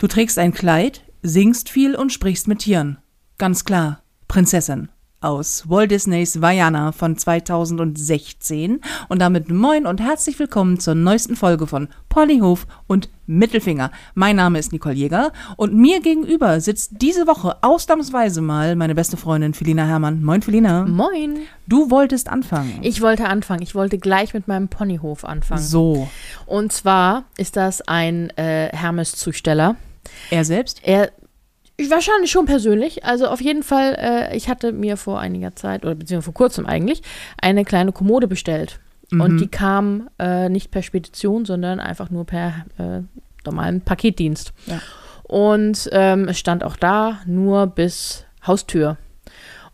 Du trägst ein Kleid, singst viel und sprichst mit Tieren. Ganz klar, Prinzessin aus Walt Disneys Vaiana von 2016 und damit moin und herzlich willkommen zur neuesten Folge von Ponyhof und Mittelfinger. Mein Name ist Nicole Jäger und mir gegenüber sitzt diese Woche ausnahmsweise mal meine beste Freundin Felina Herrmann. Moin Felina. Moin. Du wolltest anfangen. Ich wollte anfangen. Ich wollte gleich mit meinem Ponyhof anfangen. So. Und zwar ist das ein äh, Hermes-Zusteller. Er selbst? Er Wahrscheinlich schon persönlich. Also auf jeden Fall, äh, ich hatte mir vor einiger Zeit, oder beziehungsweise vor kurzem eigentlich, eine kleine Kommode bestellt. Mhm. Und die kam äh, nicht per Spedition, sondern einfach nur per äh, normalen Paketdienst. Ja. Und ähm, es stand auch da nur bis Haustür.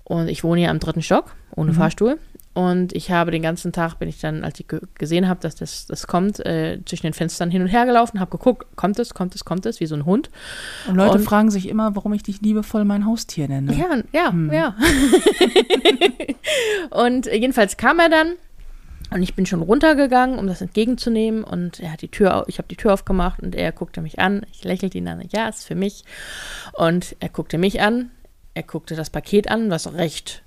Und ich wohne hier am dritten Stock, ohne Mhm. Fahrstuhl. Und ich habe den ganzen Tag, bin ich dann, als ich ge gesehen habe, dass das, das kommt, äh, zwischen den Fenstern hin und her gelaufen, habe geguckt, kommt es, kommt es, kommt es, wie so ein Hund. Und Leute Und- fragen sich immer, warum ich dich liebevoll mein Haustier nenne. Ja, ja, Hm. ja. und jedenfalls kam er dann und ich bin schon runtergegangen, um das entgegenzunehmen und er hat die Tür, ich habe die Tür aufgemacht und er guckte mich an. Ich lächelte ihn an, ja, ist für mich. Und er guckte mich an, er guckte das Paket an, was recht,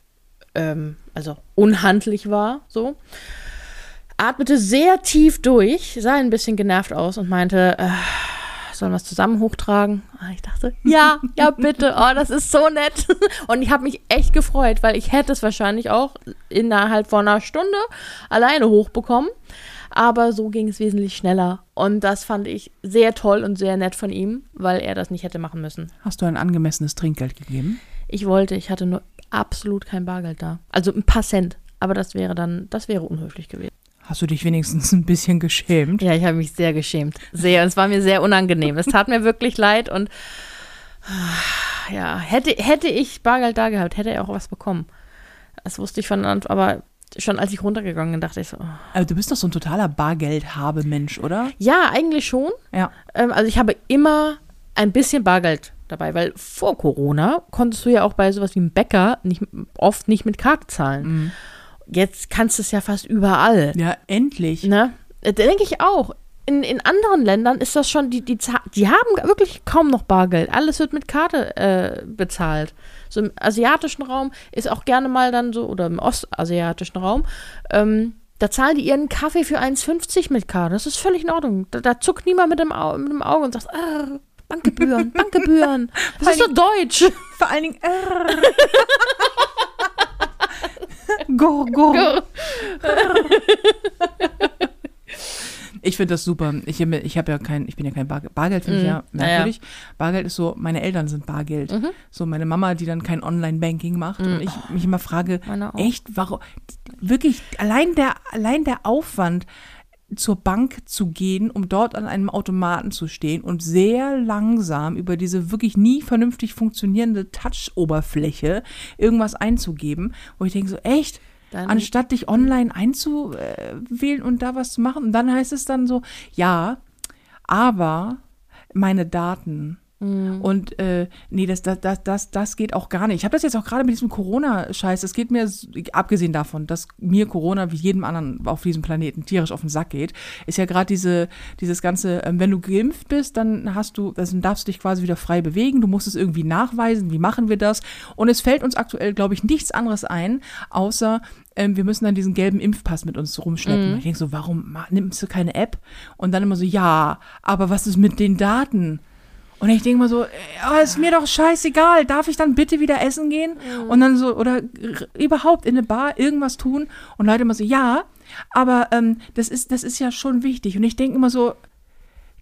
ähm, also unhandlich war, so. Atmete sehr tief durch, sah ein bisschen genervt aus und meinte, äh, sollen wir es zusammen hochtragen? Ah, Ich dachte, ja, ja, bitte. Oh, das ist so nett. Und ich habe mich echt gefreut, weil ich hätte es wahrscheinlich auch innerhalb von einer Stunde alleine hochbekommen. Aber so ging es wesentlich schneller. Und das fand ich sehr toll und sehr nett von ihm, weil er das nicht hätte machen müssen. Hast du ein angemessenes Trinkgeld gegeben? Ich wollte, ich hatte nur absolut kein Bargeld da. Also ein paar Cent. Aber das wäre dann, das wäre unhöflich gewesen. Hast du dich wenigstens ein bisschen geschämt? Ja, ich habe mich sehr geschämt. Sehr. Und es war mir sehr unangenehm. Es tat mir wirklich leid und ja, hätte, hätte ich Bargeld da gehabt, hätte er auch was bekommen. Das wusste ich von Anfang, aber schon als ich runtergegangen bin, dachte ich so, oh. Aber du bist doch so ein totaler Bargeldhabe-Mensch, oder? ja, eigentlich schon. Ja. Ähm, also ich habe immer ein bisschen Bargeld dabei, weil vor Corona konntest du ja auch bei sowas wie einem Bäcker nicht, oft nicht mit Karte zahlen. Jetzt kannst du es ja fast überall. Ja, endlich. Ne? Äh, Denke ich auch. In, in anderen Ländern ist das schon, die, die, die haben wirklich kaum noch Bargeld. Alles wird mit Karte äh, bezahlt. So im asiatischen Raum ist auch gerne mal dann so, oder im ostasiatischen Raum, ähm, da zahlen die ihren Kaffee für 1,50 mit Karte. Das ist völlig in Ordnung. Da, da zuckt niemand mit dem, Au mit dem Auge und sagt, ah, Bankgebühren, Bankgebühren. Das ist so deutsch. Vor allen Dingen. Go, go. Ich finde das super. Ich, ich habe ja kein, ich bin ja kein Bargeld. Bargeld finde ich Mhm. ja merkwürdig. Bargeld ist so, meine Eltern sind Bargeld. So meine Mama, die dann kein Online-Banking macht. Und ich mich immer frage, echt, warum? Wirklich, allein der, allein der Aufwand, zur Bank zu gehen, um dort an einem Automaten zu stehen und sehr langsam über diese wirklich nie vernünftig funktionierende Touch-Oberfläche irgendwas einzugeben, wo ich denke so, echt? Dann- Anstatt dich online einzuwählen und da was zu machen. Und dann heißt es dann so, ja, aber meine Daten. Und äh, nee, das, das, das, das, das geht auch gar nicht. Ich habe das jetzt auch gerade mit diesem Corona-Scheiß. Es geht mir, abgesehen davon, dass mir Corona wie jedem anderen auf diesem Planeten tierisch auf den Sack geht, ist ja gerade diese, dieses ganze, ähm, wenn du geimpft bist, dann hast du, also dann darfst du dich quasi wieder frei bewegen. Du musst es irgendwie nachweisen. Wie machen wir das? Und es fällt uns aktuell, glaube ich, nichts anderes ein, außer ähm, wir müssen dann diesen gelben Impfpass mit uns rumschleppen. Und Ich denke so, warum nimmst du keine App? Und dann immer so, ja, aber was ist mit den Daten? Und ich denke mal so, äh, aber ist mir doch scheißegal, darf ich dann bitte wieder essen gehen? Und dann so, oder überhaupt in eine Bar irgendwas tun? Und Leute immer so, ja, aber ähm, das, ist, das ist ja schon wichtig. Und ich denke immer so,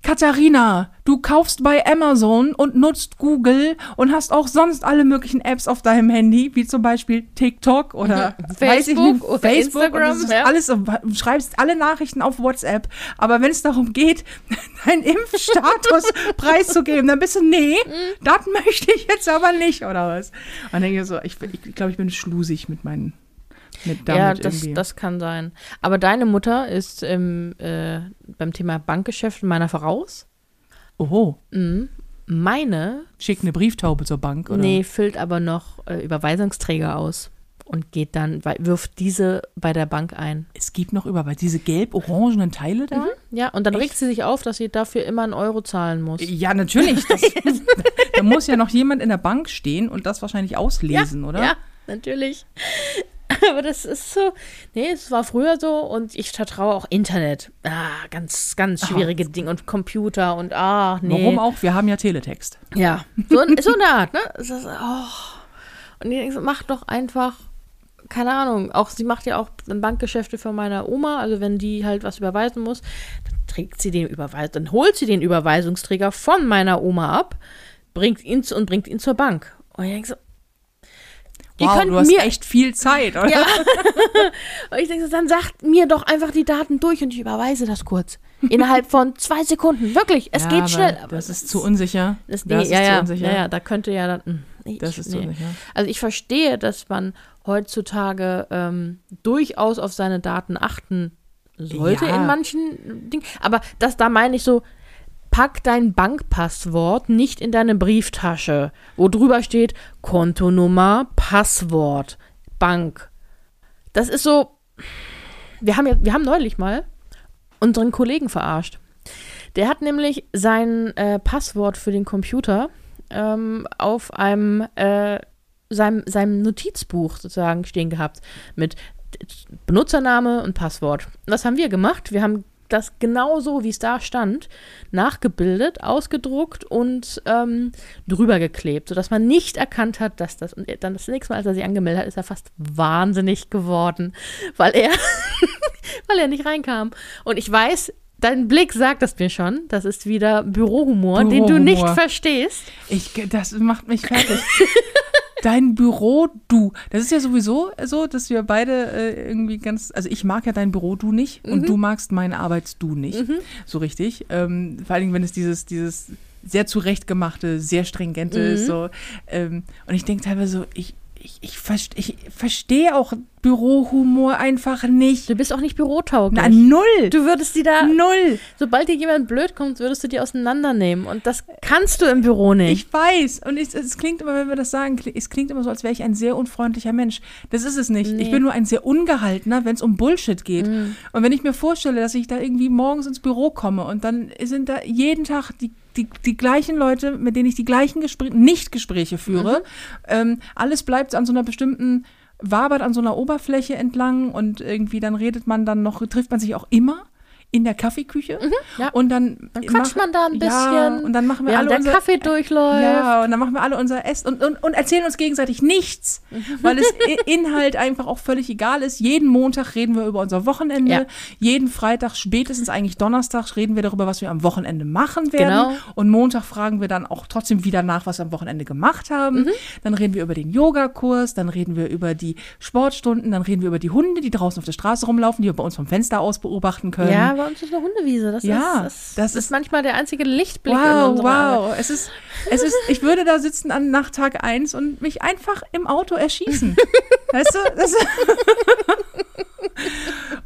Katharina, du kaufst bei Amazon und nutzt Google und hast auch sonst alle möglichen Apps auf deinem Handy, wie zum Beispiel TikTok oder weiß ich nicht, Facebook oder Facebook Instagram, Und ja. alles, schreibst alle Nachrichten auf WhatsApp. Aber wenn es darum geht, deinen Impfstatus preiszugeben, dann bist du, nee, das möchte ich jetzt aber nicht, oder was? Und dann denke ich so, ich, ich glaube, ich bin schlusig mit meinen, mit damit ja, das, irgendwie. das kann sein. Aber deine Mutter ist ähm, äh, beim Thema Bankgeschäft meiner voraus. Oho, Mhm. Meine, schick eine Brieftaube zur Bank, oder? nee, füllt aber noch äh, Überweisungsträger aus. und geht dann, wirft diese bei der Bank ein. Es gibt noch Überweisung. Diese gelb-orangenen Teile da? Ja, und dann Echt? regt sie sich auf, dass sie dafür immer einen Euro zahlen muss. Ja, natürlich. Das, da muss ja noch jemand in der Bank stehen und das wahrscheinlich auslesen, oder? Ja, natürlich. Aber das ist so, nee, es war früher so und ich vertraue auch Internet. Ah, ganz, ganz schwierige Dinge und Computer und ah, nee. Warum auch? Wir haben ja Teletext. Ja, so, so eine Art, ne? Ist, oh. Und ich denke, so, mach doch einfach, keine Ahnung, auch sie macht ja auch Bankgeschäfte für meine Oma, also wenn die halt was überweisen muss, dann trägt sie den Überweis, dann holt sie den Überweisungsträger von meiner Oma ab, bringt ihn zu, und bringt ihn zur Bank. Und ich denke so, ihr Wow, könnt du hast mir echt viel Zeit, oder? ja. Und ich denke, so, dann sagt mir doch einfach die Daten durch und ich überweise das kurz. Innerhalb von zwei Sekunden. Wirklich, es Ja, geht aber schnell. Das ist zu unsicher. Das, Das ist ja, zu ja, unsicher. ja, ja, da könnte ja dann. hm, nee, Das ich- ist zu nee. unsicher. Also ich verstehe, dass man heutzutage ähm, durchaus auf seine Daten achten sollte Ja. in manchen Dingen. Aber das, da meine ich so, pack dein Bankpasswort nicht in deine Brieftasche, wo drüber steht Kontonummer, Passwort, Bank. Das ist so, wir haben ja, wir haben neulich mal unseren Kollegen verarscht. Der hat nämlich sein äh, Passwort für den Computer ähm, auf einem äh, seinem, seinem Notizbuch sozusagen stehen gehabt mit Benutzername und Passwort. Was haben wir gemacht? Wir haben das genauso, wie es da stand, nachgebildet, ausgedruckt und ähm, drüber geklebt, sodass man nicht erkannt hat, dass das. Und dann das nächste Mal, als er sich angemeldet hat, ist er fast wahnsinnig geworden, weil er, weil er nicht reinkam. Und ich weiß, dein Blick sagt es mir schon, das ist wieder Bürohumor, den du nicht Bürohumor. verstehst. Ich, das macht mich fertig. Dein Büro, du. Das ist ja sowieso so, dass wir beide äh, irgendwie ganz. Also, ich mag ja dein Büro, du nicht. Mhm. Und du magst mein Arbeits-Du nicht. So richtig. Ähm, vor allen Dingen, wenn es dieses, dieses sehr zurechtgemachte, sehr stringente Mhm. ist. So. Ähm, und ich denke teilweise so, ich, ich, ich, ich verstehe auch Bürohumor einfach nicht. Du bist auch nicht bürotauglich. Na, null. du würdest die da, null. sobald dir jemand blöd kommt, würdest du die auseinandernehmen. Und das kannst du im Büro nicht. Ich weiß. Und es, es klingt immer, wenn wir das sagen, es klingt immer so, als wäre ich ein sehr unfreundlicher Mensch. Das ist es nicht. Ich Nee. bin nur ein sehr ungehaltener, wenn es um Bullshit geht. Mhm. Und wenn ich mir vorstelle, dass ich da irgendwie morgens ins Büro komme und dann sind da jeden Tag die, die, die gleichen Leute, mit denen ich die gleichen Gespr Nicht-Gespräche führe. Mhm. Ähm, alles bleibt an so einer bestimmten, wabert an so einer Oberfläche entlang und irgendwie dann redet man dann noch, trifft man sich auch immer in der Kaffeeküche Mhm, ja. und dann, Dann quatscht man da ein Ja, bisschen, und dann machen wir alle der unser, Kaffee durchläuft. ja, und dann machen wir alle unser Essen und, und, und erzählen uns gegenseitig nichts, weil es Inhalt einfach auch völlig egal ist. Jeden Montag reden wir über unser Wochenende. Ja. Jeden Freitag, spätestens eigentlich Donnerstag, reden wir darüber, was wir am Wochenende machen werden. Genau. Und Montag fragen wir dann auch trotzdem wieder nach, was wir am Wochenende gemacht haben. Mhm. Dann reden wir über den Yogakurs, dann reden wir über die Sportstunden, dann reden wir über die Hunde, die draußen auf der Straße rumlaufen, die wir bei uns vom Fenster aus beobachten können. Ja, bei uns ist eine Hundewiese. Das, Ja, ist, das, das ist, ist- manchmal der einzige Lichtblick in Wow, unserer Arbeit. wow. Es ist, es ist, ich würde da sitzen an nach Tag 1 und mich einfach im Auto erschießen. weißt du? Das,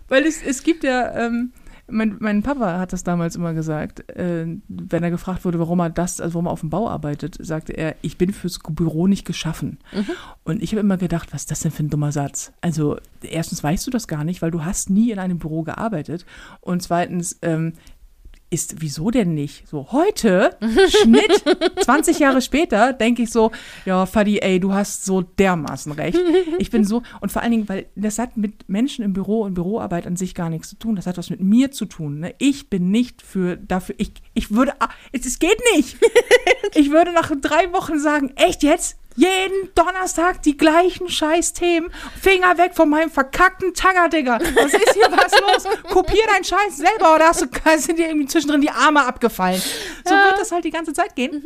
weil es, es gibt ja, ähm, mein, mein Papa hat das damals immer gesagt, äh, wenn er gefragt wurde, warum er das, also warum er auf dem Bau arbeitet, sagte er, ich bin fürs Büro nicht geschaffen. Und ich habe immer gedacht, was ist das denn für ein dummer Satz? Also, erstens weißt du das gar nicht, weil du hast nie in einem Büro gearbeitet. Und zweitens, ähm, ist, wieso denn nicht? So, heute, Schnitt, 20 Jahre später, denke ich so, ja, Fadi, ey, du hast so dermaßen recht. Ich bin so, und vor allen Dingen, weil das hat mit Menschen im Büro und Büroarbeit an sich gar nichts zu tun. Das hat was mit mir zu tun. Ne? Ich bin nicht für, dafür, ich, ich würde, ah, es, es geht nicht. Ich würde nach drei Wochen sagen, echt jetzt? Jeden Donnerstag die gleichen scheiß Themen. Finger weg von meinem verkackten Tagger, Digga. Was ist hier was los? Kopier deinen Scheiß selber oder hast du, sind dir irgendwie zwischendrin die Arme abgefallen? So Ja. wird das halt die ganze Zeit gehen.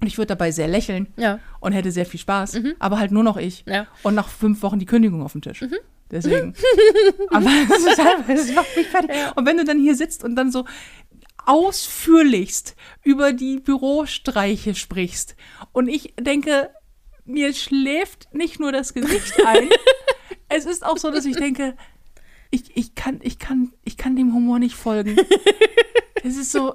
Und ich würde dabei sehr lächeln Ja. und hätte sehr viel Spaß. Aber halt nur noch ich. Ja. Und nach fünf Wochen die Kündigung auf dem Tisch. Deswegen. Aber es ist einfach, es macht mich fertig. Und wenn du dann hier sitzt und dann so ausführlichst über die Bürostreiche sprichst und ich denke, mir schläft nicht nur das Gesicht ein, es ist auch so, dass ich denke, ich, ich, kann, ich, kann, ich kann dem Humor nicht folgen. Es ist so,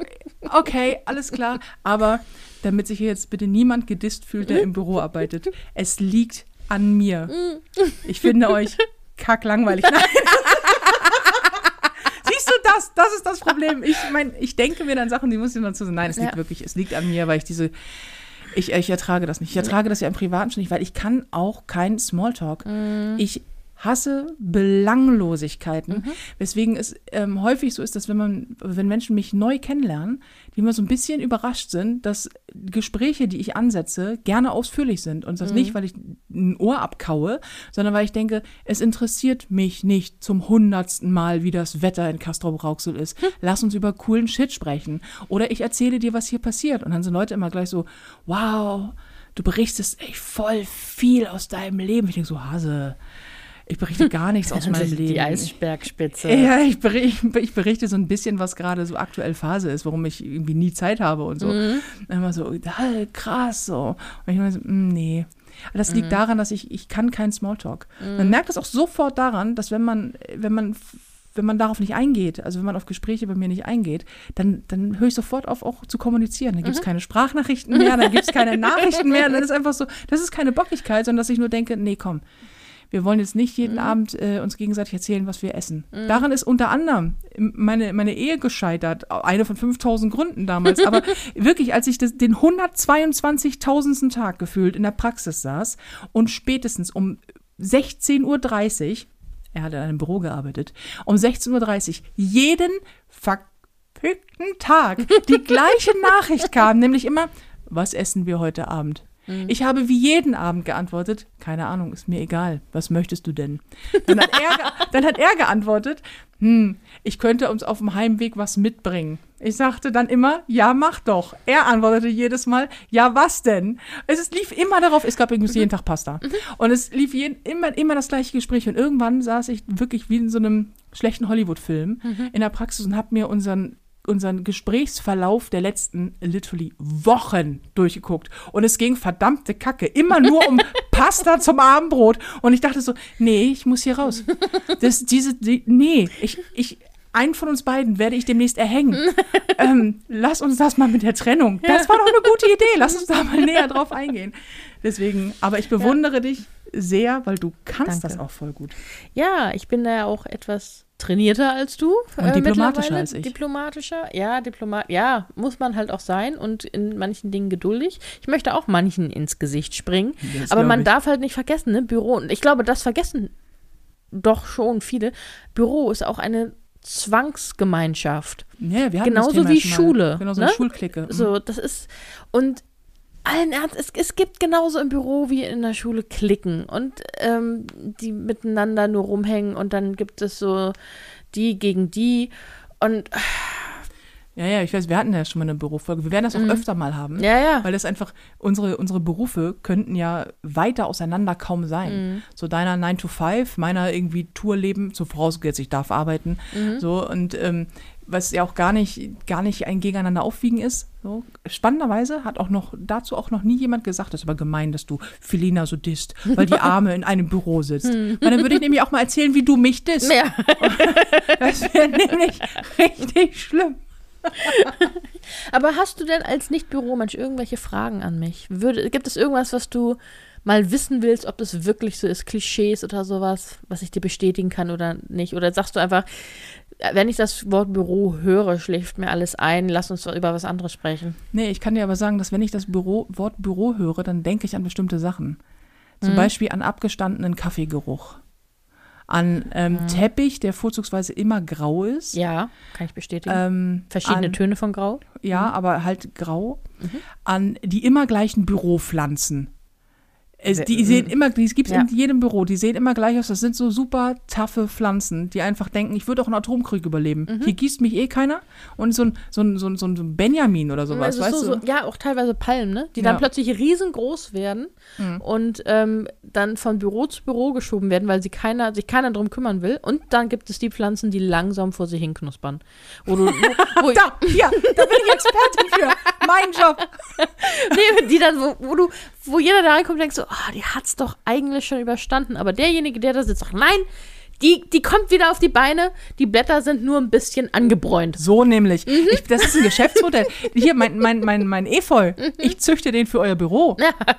okay, alles klar. Aber damit sich hier jetzt bitte niemand gedisst fühlt, der im Büro arbeitet, es liegt an mir. Ich finde euch kacklangweilig. Nein. Siehst du das? Das ist das Problem. Ich meine, ich denke mir dann Sachen, die muss ich dann zu sagen. Nein, es liegt Ja. wirklich, es liegt an mir, weil ich diese. Ich, ich ertrage das nicht. Ich ertrage das ja im Privaten schon nicht, weil ich kann auch keinen Smalltalk. Ich hasse Belanglosigkeiten, weswegen es ähm, häufig so ist, dass wenn man, wenn Menschen mich neu kennenlernen, die immer so ein bisschen überrascht sind, dass Gespräche, die ich ansetze, gerne ausführlich sind und das nicht, weil ich ein Ohr abkaue, sondern weil ich denke, es interessiert mich nicht zum hundertsten Mal, wie das Wetter in Castrop-Rauxel ist. Lass uns über coolen Shit sprechen. Oder ich erzähle dir, was hier passiert. Und dann sind Leute immer gleich so, wow, du berichtest echt voll viel aus deinem Leben. Ich denke so, Hase, ich berichte gar nichts aus meinem Leben. Die Eisbergspitze. Ja, ich berichte, ich berichte so ein bisschen, was gerade so aktuell Phase ist, warum ich irgendwie nie Zeit habe und so. Mhm. Und immer so, krass, so. Und ich immer so, mm, nee. Das Mhm. liegt daran, dass ich, ich kann keinen Smalltalk. Man merkt es auch sofort daran, dass wenn man, wenn man, wenn man darauf nicht eingeht, also wenn man auf Gespräche bei mir nicht eingeht, dann, dann höre ich sofort auf, auch zu kommunizieren. Dann gibt Mhm. es keine Sprachnachrichten mehr, dann gibt es keine Nachrichten mehr. Dann ist einfach so, das ist keine Bockigkeit, sondern dass ich nur denke, nee, komm, wir wollen jetzt nicht jeden Abend äh, uns gegenseitig erzählen, was wir essen. Daran ist unter anderem meine, meine Ehe gescheitert. Eine von 5000 Gründen damals. Aber wirklich, als ich das, den 122.000. Tag gefühlt in der Praxis saß und spätestens um 16.30 Uhr, er hat in einem Büro gearbeitet, um 16.30 Uhr jeden verfickten Tag die gleiche Nachricht kam, nämlich immer, was essen wir heute Abend? Ich habe wie jeden Abend geantwortet, keine Ahnung, ist mir egal, was möchtest du denn? Dann hat er, dann hat er geantwortet, hm, ich könnte uns auf dem Heimweg was mitbringen. Ich sagte dann immer, ja, mach doch. Er antwortete jedes Mal, ja, was denn? Es ist, lief immer darauf, es gab übrigens jeden Tag Pasta. Und es lief jeden, immer, immer das gleiche Gespräch. Und irgendwann saß ich wirklich wie in so einem schlechten Hollywood-Film in der Praxis und habe mir unseren unseren Gesprächsverlauf der letzten literally Wochen durchgeguckt. Und es ging verdammte Kacke. Immer nur um Pasta zum Abendbrot. Und ich dachte so, nee, ich muss hier raus. Das, diese, die, nee, ich, ich, einen von uns beiden werde ich demnächst erhängen. ähm, lass uns das mal mit der Trennung. Das war doch eine gute Idee. Lass uns da mal näher drauf eingehen. Deswegen, aber ich bewundere dich sehr, weil du kannst Danke. das auch voll gut. Ja, ich bin da ja auch etwas trainierter als du. äh, Und diplomatischer mittlerweile. als ich. Diplomatischer, ja, Diplomat, ja, muss man halt auch sein und in manchen Dingen geduldig. Ich möchte auch manchen ins Gesicht springen, Das aber man ich. darf halt nicht vergessen, ne, Büro, und ich glaube, das vergessen doch schon viele. Büro ist auch eine Zwangsgemeinschaft. Ja, wir hatten das Genauso Thema wie. Schule, Genau, so eine ne? Schulklicke. Mhm. So, das ist, und allen Ernst, es, es gibt genauso im Büro wie in der Schule Klicken und ähm, die miteinander nur rumhängen und dann gibt es so die gegen die und Ja, ja, ich weiß, wir hatten ja schon mal eine Bürofolge. Wir werden das auch öfter mal haben. Mhm. ja, ja. Weil das einfach, unsere, unsere Berufe könnten ja weiter auseinander kaum sein. Mhm. So deiner 9 to 5, meiner irgendwie Tourleben, so vorausgesetzt, ich darf arbeiten. Mhm. So, und ähm, was ja auch gar nicht, gar nicht ein Gegeneinander aufwiegen ist. So. Spannenderweise hat auch noch, dazu auch noch nie jemand gesagt, das ist aber gemein, dass du Felina so disst, weil die Arme in einem Büro sitzt. Weil dann würde ich nämlich auch mal erzählen, wie du mich disst. Ja. Das wäre nämlich richtig schlimm. Aber hast du denn als Nicht-Büromensch irgendwelche Fragen an mich? Würde, gibt es irgendwas, was du mal wissen willst, ob das wirklich so ist, Klischees oder sowas, was ich dir bestätigen kann oder nicht? Oder sagst du einfach, wenn ich das Wort Büro höre, schläft mir alles ein, lass uns doch über was anderes sprechen. Nee, ich kann dir aber sagen, dass wenn ich das Büro, Wort Büro höre, dann denke ich an bestimmte Sachen. Mhm. Zum Beispiel an abgestandenen Kaffeegeruch. An ähm, Teppich, der vorzugsweise immer grau ist. Mhm. Ja, kann ich bestätigen. Ähm, Verschiedene an, Töne von Grau. Ja, aber halt grau. Mhm. An die immer gleichen Büropflanzen. Es, Wer- die sehen immer, die gibt es Ja. in jedem Büro, die sehen immer gleich aus. Das sind so super taffe Pflanzen, die einfach denken, ich würde auch einen Atomkrieg überleben. Mhm. Hier gießt mich eh keiner. Und so ein, so ein, so ein, so ein Benjamin oder sowas, Also weißt so, du? so, ja, auch teilweise Palmen, ne? die Ja. dann plötzlich riesengroß werden und ähm, dann von Büro zu Büro geschoben werden, weil sie keiner, sich keiner drum kümmern will. Und dann gibt es die Pflanzen, die langsam vor sich hin knuspern. Wo du, wo, wo, Da, ja, da bin ich Expertin für. Mein Job. nee, die dann, wo, wo du, wo jeder da reinkommt und denkt so, ah, die hat's doch eigentlich schon überstanden. Aber derjenige, der da sitzt, sagt, nein, Die, die kommt wieder auf die Beine. Die Blätter sind nur ein bisschen angebräunt. So nämlich. Ich, das ist ein Geschäftsmodell. Hier, mein, mein, mein, mein Efeu. Ich züchte den für euer Büro.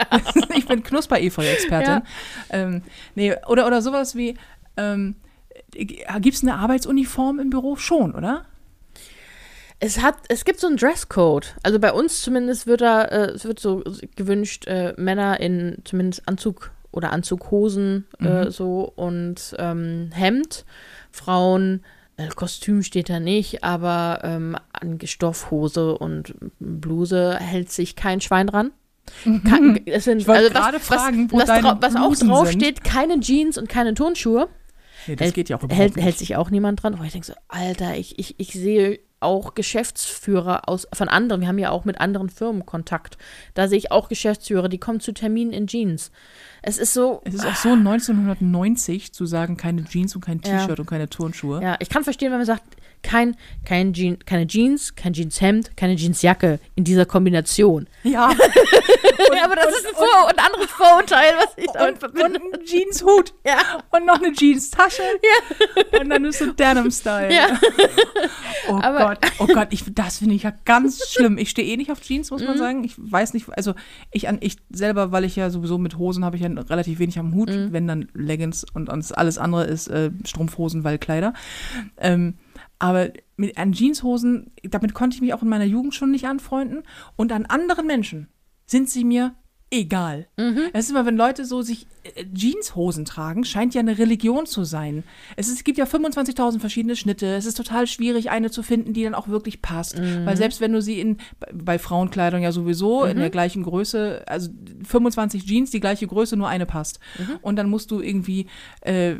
ich bin Knusper-Efeu-Expertin. Ja. Ähm, nee, oder, oder sowas wie, ähm, gibt es eine Arbeitsuniform im Büro? Schon, oder? Es hat, es gibt so einen Dresscode. Also bei uns zumindest wird da, äh, es wird so gewünscht, äh, Männer in zumindest Anzug oder Anzughosen äh, so und ähm, Hemd. Frauen, äh, Kostüm steht da nicht, aber ähm, an Stoffhose und Bluse hält sich kein Schwein dran. Kann, es sind, Ich also was- gerade fragen, wo was, was, was auch drauf steht, keine Jeans und keine Turnschuhe. Nee, das hält, geht ja auch hält, hält sich auch niemand dran. Aber ich denke so, Alter, ich, ich, ich sehe auch Geschäftsführer aus, von anderen. Wir haben ja auch mit anderen Firmen Kontakt. Da sehe ich auch Geschäftsführer, die kommen zu Terminen in Jeans. Es ist so. Es ist auch so 1990 zu sagen, keine Jeans und kein Ja. T-Shirt und keine Turnschuhe. Ja, ich kann verstehen, wenn man sagt, kein, kein Jean, keine Jeans, kein Jeanshemd, keine Jeansjacke in dieser Kombination. Ja. aber das ist ein, Vor ein anderes Vorurteil, was ich damit und, verbinde. und ein Jeanshut. Ja. Und noch eine Jeans-Tasche. Ja. Und dann ist so Denim-Style. Ja. Oh Aber- Gott, oh Gott, ich, das finde ich ja ganz schlimm. Ich stehe eh nicht auf Jeans, muss man Mhm. sagen. Ich weiß nicht, also ich an ich selber, weil ich ja sowieso mit Hosen habe ich ja relativ wenig am Hut, Mhm. wenn dann Leggings und alles andere ist äh, Strumpfhosen, weil Kleider. Ähm, aber mit an Jeanshosen, damit konnte ich mich auch in meiner Jugend schon nicht anfreunden. Und an anderen Menschen sind sie mir egal. Mhm. Es ist immer, wenn Leute so sich äh, Jeanshosen tragen, scheint ja eine Religion zu sein. Es, ist, es gibt ja 25.000 verschiedene Schnitte. Es ist total schwierig, eine zu finden, die dann auch wirklich passt. Mhm. Weil selbst wenn du sie in, bei- Frauenkleidung ja sowieso in Mhm. der gleichen Größe, also 25 Jeans, die gleiche Größe, nur eine passt. Mhm. Und dann musst du irgendwie, äh,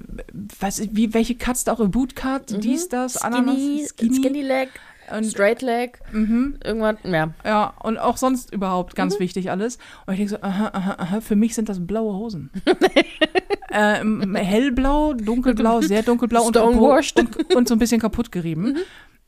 was, wie, welche Cuts da auch im Bootcut, dies, das, Ananas, Mhm. Skinny, Skinny Leg, Und- Straight Leg, irgendwas, ja. Ja, und auch sonst überhaupt ganz Mhm. wichtig alles. Und ich denke so, aha, aha, aha, für mich sind das blaue Hosen. ähm, hellblau, dunkelblau, sehr dunkelblau und, und, und so ein bisschen kaputt Mhm. gerieben.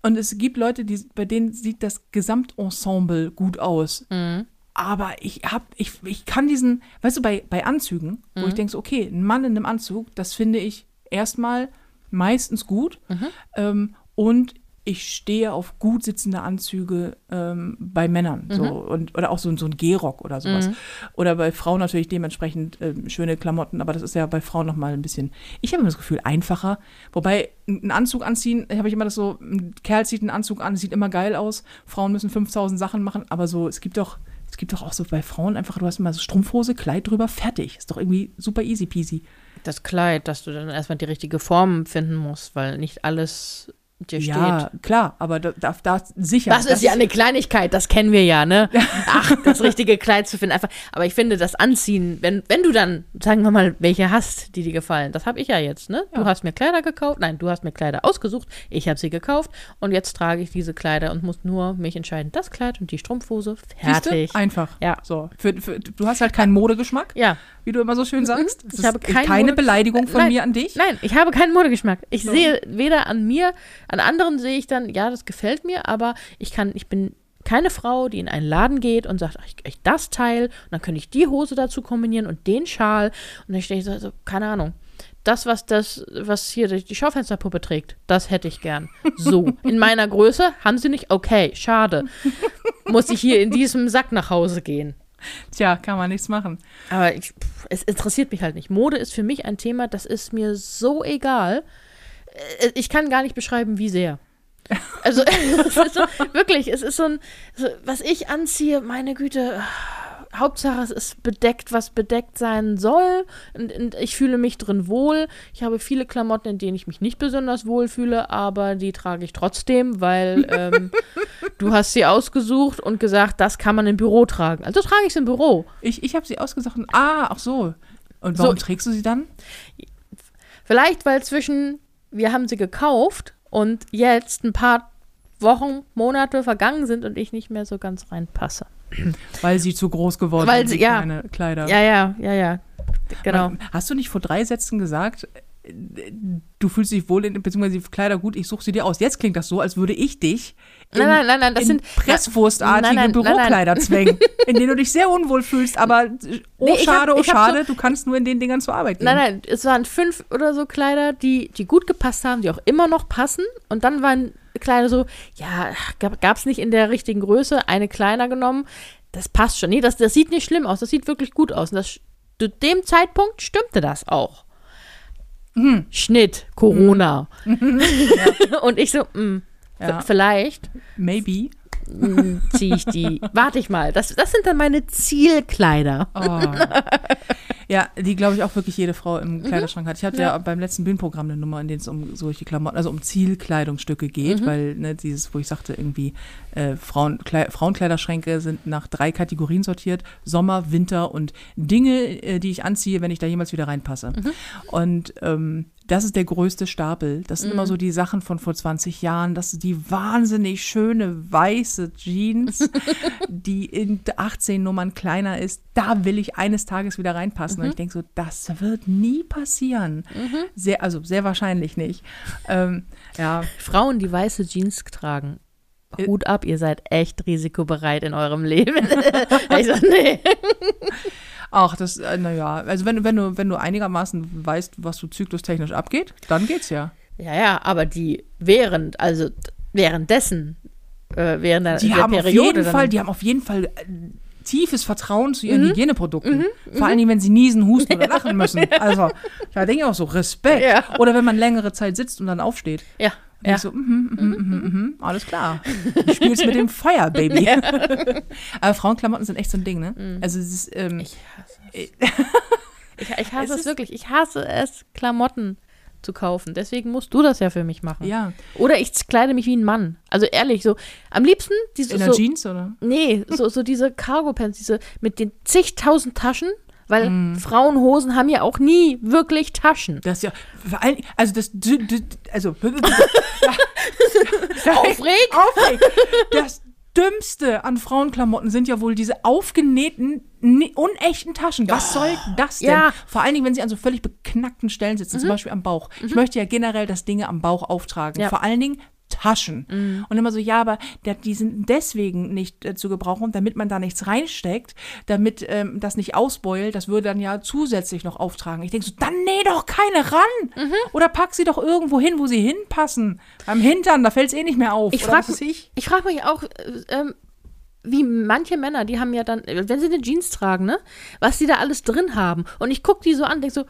Und es gibt Leute, die, bei denen sieht das Gesamtensemble gut aus. Mhm. Aber ich hab, ich, ich kann diesen, weißt du, bei, bei Anzügen, wo Mhm. ich denke, so, okay, ein Mann in einem Anzug, das finde ich erstmal meistens gut. Mhm. Ähm, und ich stehe auf gut sitzende Anzüge ähm, bei Männern. So, und, oder auch so, so ein Gehrock oder sowas. Mhm. Oder bei Frauen natürlich dementsprechend ähm, schöne Klamotten, aber das ist ja bei Frauen nochmal ein bisschen, ich habe immer das Gefühl, einfacher. Wobei, einen Anzug anziehen, habe ich immer das so, ein Kerl zieht einen Anzug an, sieht immer geil aus. Frauen müssen 5000 Sachen machen, aber so, es gibt doch, es gibt doch auch so bei Frauen einfach, du hast immer so Strumpfhose, Kleid drüber, fertig. Ist doch irgendwie super easy peasy. Das Kleid, dass du dann erstmal die richtige Form finden musst, weil nicht alles dir Ja, steht. klar, aber da, da, da sicher. Das ist ja eine Kleinigkeit, das kennen wir ja, ne? Ach, das richtige Kleid zu finden. Einfach. Aber ich finde, das Anziehen, wenn, wenn du dann, sagen wir mal, welche hast, die dir gefallen, das habe ich ja jetzt, ne? Du Ja. hast mir Kleider gekauft, nein, du hast mir Kleider ausgesucht, ich habe sie gekauft und jetzt trage ich diese Kleider und muss nur mich entscheiden, das Kleid und die Strumpfhose, Siehste? fertig. Einfach. Ja. So. Für, für, du hast halt keinen Modegeschmack, Ja, wie du immer so schön sagst. Das Ich habe keine Mode- Beleidigung von Nein, mir an dich. Nein, ich habe keinen Modegeschmack. Ich sehe weder an mir, an anderen sehe ich dann, ja, das gefällt mir, aber ich kann, ich bin keine Frau, die in einen Laden geht und sagt, ach, ich, ich das Teil und dann könnte ich die Hose dazu kombinieren und den Schal und dann stehe ich so, so, keine Ahnung. Das, was das, was hier die die Schaufensterpuppe trägt, das hätte ich gern. So. In meiner Größe haben sie nicht, okay, schade. Muss ich hier in diesem Sack nach Hause gehen. Tja, kann man nichts machen. Aber ich, pff, es interessiert mich halt nicht. Mode ist für mich ein Thema, das ist mir so egal. Äh, Ich kann gar nicht beschreiben, wie sehr. Also, so, wirklich, es ist so ein, so, was ich anziehe, meine Güte, Hauptsache es ist bedeckt, was bedeckt sein soll. Und, und ich fühle mich drin wohl. Ich habe viele Klamotten, in denen ich mich nicht besonders wohl fühle, aber die trage ich trotzdem, weil ähm, du hast sie ausgesucht und gesagt, das kann man im Büro tragen. Also trage ich es im Büro. Ich, ich habe sie ausgesucht und, ah, ach so. Und warum So. trägst du sie dann? Vielleicht, weil zwischen, wir haben sie gekauft und jetzt ein paar Wochen, Monate vergangen sind und ich nicht mehr so ganz reinpasse. Weil sie zu groß geworden Weil sind, sie- die ja. kleine Kleider. Ja, ja, ja, ja. Genau. Hast du nicht vor drei Sätzen gesagt, du fühlst dich wohl in, beziehungsweise die Kleider gut, ich suche sie dir aus. Jetzt klingt das so, als würde ich dich in, Nein, nein, nein, das in sind- presswurstartige Nein, nein. Bürokleider zwängen, in denen du dich sehr unwohl fühlst, aber oh Nee, ich hab- schade, oh schade, du kannst nur in den Dingern zur Arbeit gehen. Nein, nein, es waren fünf oder so Kleider, die, die gut gepasst haben, die auch immer noch passen. Und dann waren Kleider so, ja, gab es nicht in der richtigen Größe, eine kleiner genommen. Das passt schon. Nee, das, das sieht nicht schlimm aus, das sieht wirklich gut aus. Und das, zu dem Zeitpunkt stimmte das auch. Mhm. Schnitt, Corona. Und ich so, mh, Ja. v- vielleicht Maybe. ziehe ich die. Warte ich mal. Das, das sind dann meine Zielkleider. Oh. Ja, die glaube ich auch wirklich jede Frau Mhm. im Kleiderschrank hat. Ich hatte ja. beim letzten Bühnenprogramm eine Nummer, in der es um solche Klamotten, also um Zielkleidungsstücke geht, Mhm. weil ne, dieses, wo ich sagte, irgendwie äh, Frauen, Klei Frauenkleiderschränke sind nach drei Kategorien sortiert: Sommer, Winter und Dinge, äh, die ich anziehe, wenn ich da jemals wieder reinpasse. Mhm. Und ähm, das ist der größte Stapel. Das sind Mhm. immer so die Sachen von vor 20 Jahren. Das ist die wahnsinnig schöne weiße Jeans, die in 18 Nummern kleiner ist. Da will ich eines Tages wieder reinpassen. Mhm. Und ich denke so, das wird nie passieren. Sehr, also sehr wahrscheinlich nicht. Ähm, ja, Frauen, die weiße Jeans tragen. Äh. Hut ab, ihr seid echt risikobereit in eurem Leben. ich so, nee. Ach, das, äh, naja, also wenn, du- wenn du, wenn du einigermaßen weißt, was so zyklustechnisch abgeht, dann geht's ja. Ja, ja, aber die während, also währenddessen, äh, während der, Die der haben Periode. auf jeden Fall, die haben auf jeden Fall äh, tiefes Vertrauen zu Mhm. ihren Hygieneprodukten. Vor allen Dingen, wenn sie niesen, husten oder lachen müssen. Also, da denke ich auch so, Respekt. Ja. Oder wenn man längere Zeit sitzt und dann aufsteht. ja, Und ja. ich so, mhm, mhm, mhm, mhm, alles klar. Du spielst mit dem Feuer, Baby. Aber Frauenklamotten sind echt so ein Ding, ne? Also es ist, ähm, Mhm. Ich hasse es. Ich, ich hasse Es es, wirklich. Ich hasse es, Klamotten zu kaufen. Deswegen musst du das ja für mich machen. ja, Oder ich kleide mich wie ein Mann. Also ehrlich, so am liebsten diese in der so, Jeans, oder? Nee, so, so diese Cargo-Pants, diese mit den zigtausend Taschen, weil Mhm. Frauenhosen haben ja auch nie wirklich Taschen. Das ist ja, vor allen, also das, also, Aufregt? Aufregt. Das Dümmste an Frauenklamotten sind ja wohl diese aufgenähten, unechten Taschen. Was soll das denn? Ja. Vor allen Dingen, wenn sie an so völlig beknackten Stellen sitzen, zum Beispiel am Bauch. Ich möchte ja generell, dass Dinge am Bauch auftragen. Ja. Vor allen Dingen Taschen. Und immer so, ja, aber der, die sind deswegen nicht äh, zu gebrauchen, damit man da nichts reinsteckt, damit ähm, das nicht ausbeult. Das würde dann ja zusätzlich noch auftragen. Ich denke so, dann näh doch keine ran. Oder pack sie doch irgendwo hin, wo sie hinpassen. Beim Hintern, da fällt es eh nicht mehr auf. Ich frage ich. ich frag mich auch, äh, ähm, wie manche Männer, die haben ja dann, wenn sie eine Jeans tragen, ne, was die da alles drin haben. Und ich gucke die so an, denke so,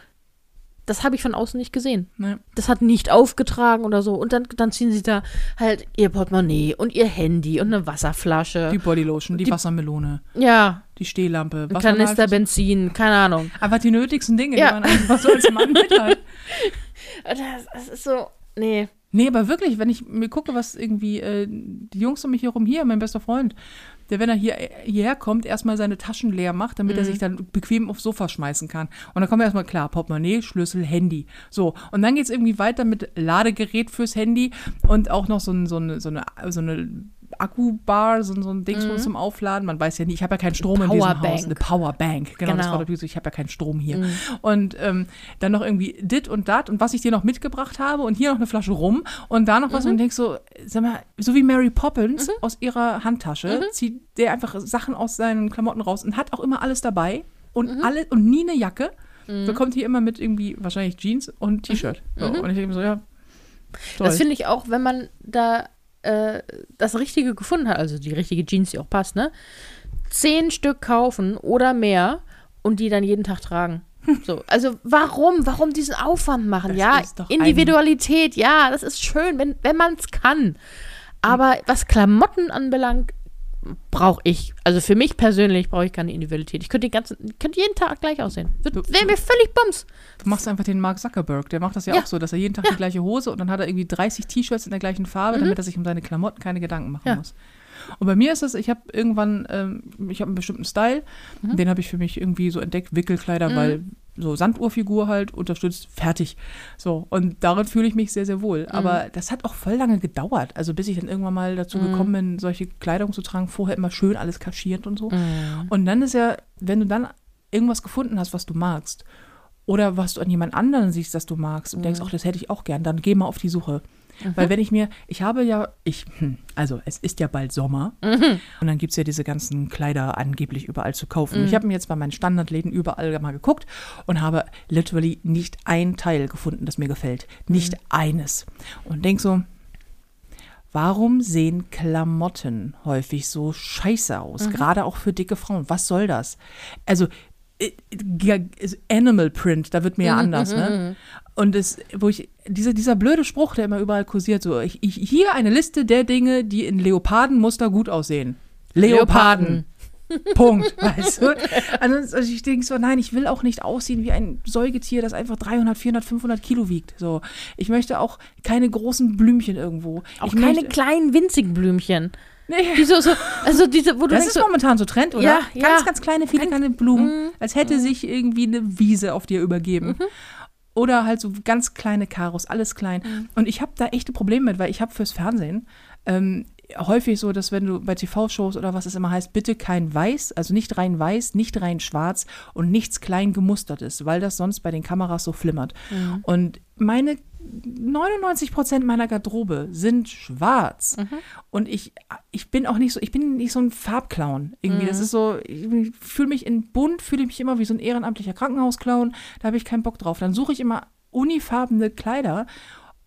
das habe ich von außen nicht gesehen. Ne. Das hat nicht aufgetragen oder so. Und dann, dann ziehen sie da halt ihr Portemonnaie und ihr Handy und eine Wasserflasche. Die Bodylotion, die, Wassermelone, ja, die Stehlampe, ein Kanister Benzin, keine Ahnung. einfach die nötigsten Dinge, Ja. die man einfach so als Mann mit hat. Das, das ist so, nee. Nee, aber wirklich, wenn ich mir gucke, was irgendwie äh, die Jungs um mich herum hier, mein bester Freund, der, wenn er hier, hierher kommt, erstmal seine Taschen leer macht, damit Mhm. er sich dann bequem aufs Sofa schmeißen kann. Und dann kommt erstmal klar, Portemonnaie, Schlüssel, Handy. So, und dann geht es irgendwie weiter mit Ladegerät fürs Handy und auch noch so, ein, so, eine, so eine, so eine Akkubar, so, so ein Ding so zum Aufladen. Man weiß ja nie, ich habe ja keinen Strom in diesem Haus. Powerbank. Eine Powerbank, genau, das Genau. war natürlich so, ich habe ja keinen Strom hier. Und ähm, dann noch irgendwie dit und dat und was ich dir noch mitgebracht habe und hier noch eine Flasche rum und da noch was und denkst so, sag mal, so wie Mary Poppins aus ihrer Handtasche zieht der einfach Sachen aus seinen Klamotten raus und hat auch immer alles dabei und alle und nie eine Jacke. So kommt hier immer mit irgendwie wahrscheinlich Jeans und T-Shirt. So, und ich denke so, ja. Toll. Das finde ich auch, wenn man da äh, das Richtige gefunden hat, also die richtige Jeans, die auch passt, ne? Zehn Stück kaufen oder mehr und die dann jeden Tag tragen. So, also warum? Warum diesen Aufwand machen? Das ja, ist doch ein- Individualität, ja, das ist schön, wenn, wenn man es kann. Aber was Klamotten anbelangt, brauche ich, also für mich persönlich brauche ich keine Individualität. Ich könnte, den ganzen, könnte jeden Tag gleich aussehen. Wäre mir völlig bums. Du machst einfach den Mark Zuckerberg, der macht das ja, Ja. auch so, dass er jeden Tag die gleiche Hose und dann hat er irgendwie 30 T-Shirts in der gleichen Farbe, damit er sich um seine Klamotten keine Gedanken machen Ja. muss. Und bei mir ist es, ich habe irgendwann, ähm, ich habe einen bestimmten Style, den habe ich für mich irgendwie so entdeckt, Wickelkleider, weil so Sanduhrfigur halt unterstützt, fertig. So, und darin fühle ich mich sehr, sehr wohl. Aber das hat auch voll lange gedauert, also bis ich dann irgendwann mal dazu gekommen bin, solche Kleidung zu tragen, vorher immer schön alles kaschiert und so. Und dann ist ja, wenn du dann irgendwas gefunden hast, was du magst, oder was du an jemand anderen siehst, das du magst und denkst, ach, das hätte ich auch gern, dann geh mal auf die Suche. Weil wenn ich mir, ich habe ja, ich, hm, also es ist ja bald Sommer und dann gibt es ja diese ganzen Kleider angeblich überall zu kaufen. Ich habe mir jetzt bei meinen Standardläden überall mal geguckt und habe literally nicht ein Teil gefunden, das mir gefällt. Nicht eines. Und denk so, Warum sehen Klamotten häufig so scheiße aus? Gerade auch für dicke Frauen. Was soll das? Also, äh, also Animal Print, da wird mir ja anders, ne? Und es, wo ich, dieser, dieser blöde Spruch, der immer überall kursiert, so, ich, ich, hier eine Liste der Dinge, die in Leopardenmuster gut aussehen. Leoparden. Punkt, weißt du? Also, also ich denke so, nein, ich will auch nicht aussehen wie ein Säugetier, das einfach 300, 400, 500 Kilo wiegt. So, ich möchte auch keine großen Blümchen irgendwo. Auch ich keine möchte, kleinen winzigen Blümchen. Nee. Die so, so, also diese, wo du Das ist so, momentan so Trend, oder? Ja, ganz, ja. Mhm. ganz kleine, viele kleine Blumen, als hätte sich irgendwie eine Wiese auf dir übergeben. Oder halt so ganz kleine Karos, alles klein. Mhm. Und ich habe da echte Probleme mit, weil ich habe fürs Fernsehen ähm, häufig so, dass wenn du bei TV-Shows oder was es immer heißt, bitte kein Weiß, also nicht rein weiß, nicht rein schwarz und nichts klein gemustert ist, weil das sonst bei den Kameras so flimmert. Mhm. Und meine 99 Prozent meiner Garderobe sind schwarz. Mhm. Und ich, ich bin auch nicht so, ich bin nicht so ein Farbclown. Irgendwie, Mhm. das ist so, ich fühle mich in bunt, fühle ich mich immer wie so ein ehrenamtlicher Krankenhausclown. Da habe ich keinen Bock drauf. Dann suche ich immer unifarbene Kleider.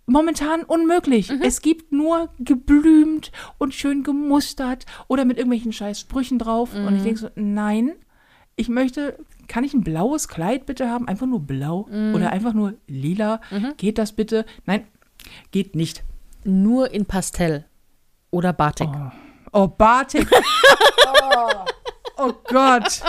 Momentan unmöglich. Mhm. Es gibt nur geblümt und schön gemustert oder mit irgendwelchen scheiß Sprüchen drauf. Und ich Mhm. denke so, nein, ich möchte, kann ich ein blaues Kleid bitte haben? Einfach nur blau Mhm. oder einfach nur lila? Geht das bitte? Nein, geht nicht. nur in Pastell oder Batik. Oh, Batik. oh, oh Gott.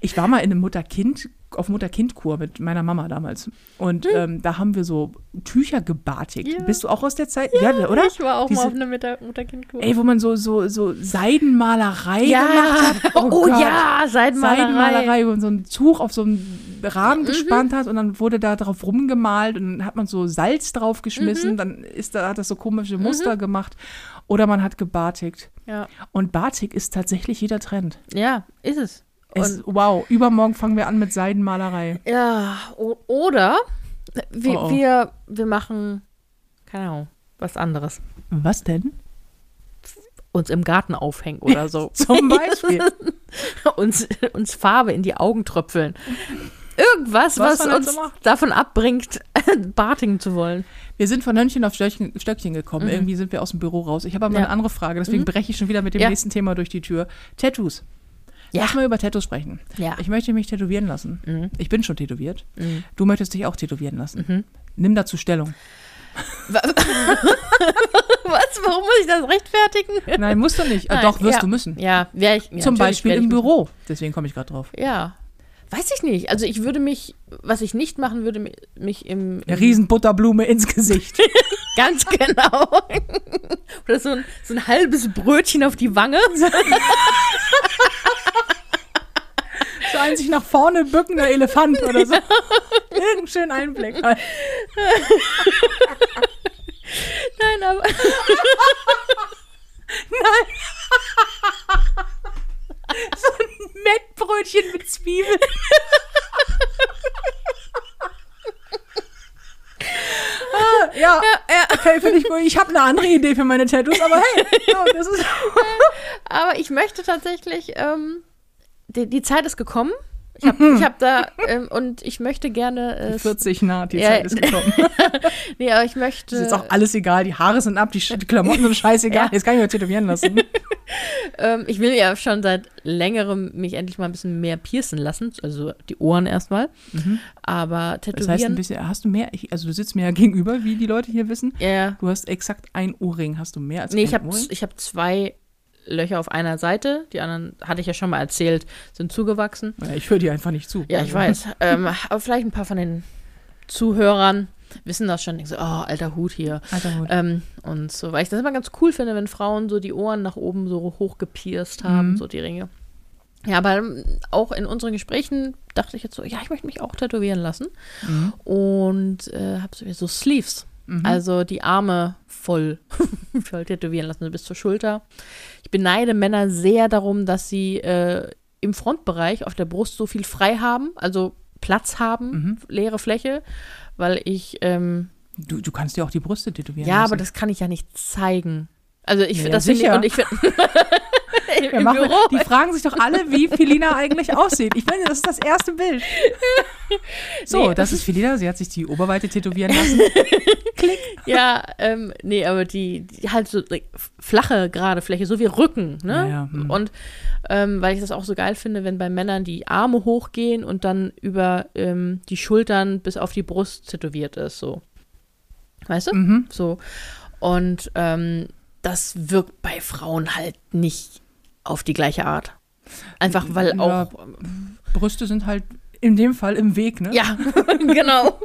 Ich war mal in einem Mutter-Kind, auf Mutter-Kind-Kur mit meiner Mama damals. Und ähm, da haben wir so Tücher gebartigt. Ja. Bist du auch aus der Zeit? Ja, oder? Ich war auch Diese- mal auf einer Mutter Mutter-Kind-Kur. Ey, wo man so, so, so Seidenmalerei Ja, gemacht hat. oh, Gott. ja, Seidenmalerei. Seidenmalerei, wo man so ein Tuch auf so einen Mhm. Rahmen gespannt hat und dann wurde da drauf rumgemalt und dann hat man so Salz draufgeschmissen, Mhm. dann ist da, hat das so komische Muster gemacht. Oder man hat gebartigt. Ja. Und Batik ist tatsächlich jeder Trend. ja, ist es. Es, wow, übermorgen fangen wir an mit Seidenmalerei. Ja, oder wir, Oh, oh. wir, wir machen, keine Ahnung, was anderes. Was denn? Uns im Garten aufhängen oder so. Zum Beispiel. uns, uns Farbe in die Augen tröpfeln. Irgendwas, Was was, man halt uns so davon abbringt, Bartingen zu wollen. Wir sind von Hörnchen auf Stöckchen, Stöckchen gekommen. Irgendwie sind wir aus dem Büro raus. Ich habe aber Mhm. Ja. eine andere Frage, deswegen breche ich schon wieder mit dem Ja. nächsten Thema durch die Tür. Tattoos. Ja. Lass mal über Tattoos sprechen. Ja. Ich möchte mich tätowieren lassen. Mhm. Ich bin schon tätowiert. Du möchtest dich auch tätowieren lassen. Mhm. Nimm dazu Stellung. Was? Warum muss ich das rechtfertigen? Nein, musst du nicht. Äh, Nein, Doch, wirst ja. du müssen. Ja, wäre ich. Ja, Zum Beispiel im müssen. Büro. Deswegen komme ich gerade drauf. Ja. Weiß ich nicht. Also ich würde mich, was ich nicht machen würde, mi- mich im, Eine im Riesenbutterblume ins Gesicht. ganz genau. Oder so ein, so ein halbes Brötchen auf die Wange. so ein sich nach vorne bückender Elefant oder so. Irgendeinen schönen Einblick. Nein, aber So ein Mettbrötchen mit Zwiebeln. ah, ja, okay, finde ich gut. Ich habe eine andere Idee für meine Tattoos, aber hey, so, das ist Aber ich möchte tatsächlich, ähm, die, die Zeit ist gekommen. Ich habe hab da, ähm, und ich möchte gerne. Äh, 40 naht, die Ja, Zeit ist gekommen. nee, aber ich möchte. ist jetzt auch alles egal, die Haare sind ab, die, die Klamotten sind scheißegal. Ja. Jetzt kann ich mich tätowieren lassen. ähm, ich will ja schon seit längerem mich endlich mal ein bisschen mehr piercen lassen. Also die Ohren erstmal. Aber Das tätowieren. heißt, ein bisschen, hast du mehr, also du sitzt mir ja gegenüber, wie die Leute hier wissen. ja, Du hast exakt ein Ohrring. Hast du mehr als Nee, ein ich habe Ohrring? ich hab zwei Löcher auf einer Seite. Die anderen, hatte ich ja schon mal erzählt, sind zugewachsen. Ja, ich höre dir einfach nicht zu. Ja, Also, ich weiß. ähm, aber vielleicht ein paar von den Zuhörern wissen das schon. Denken so, oh, alter Hut hier. Alter Hut. Ähm, und so, weil ich das immer ganz cool finde, wenn Frauen so die Ohren nach oben so hoch gepierst haben, Mhm. so die Ringe. Ja, aber ähm, auch in unseren Gesprächen dachte ich jetzt so, ja, ich möchte mich auch tätowieren lassen. Mhm. Und äh, habe so, so Sleeves, also die Arme voll, voll tätowieren lassen, bis zur Schulter. Ich beneide Männer sehr darum, dass sie äh, im Frontbereich auf der Brust so viel frei haben, also Platz haben, Mhm. leere Fläche, weil ich, ähm, Du, du kannst dir auch die Brüste tätowieren ja, lassen. aber das kann ich ja nicht zeigen. Also ich Ja, finde das finde ich, sicher. und ich finde Wir im machen, die fragen sich doch alle, wie Felina eigentlich aussieht. Ich finde, das ist das erste Bild. So, Nee. das ist Felina. Sie hat sich die Oberweite tätowieren lassen. Ja, ähm, nee, aber die, die halt so like, flache, gerade Fläche, so wie Rücken, ne? Ja, ja, hm. Und ähm, weil ich das auch so geil finde, wenn bei Männern die Arme hochgehen und dann über ähm, die Schultern bis auf die Brust tätowiert ist, so. Weißt du? Mhm. So. Und ähm, das wirkt bei Frauen halt nicht auf die gleiche Art. Einfach weil Ja. auch. Brüste sind halt in dem Fall im Weg, ne? Ja, genau.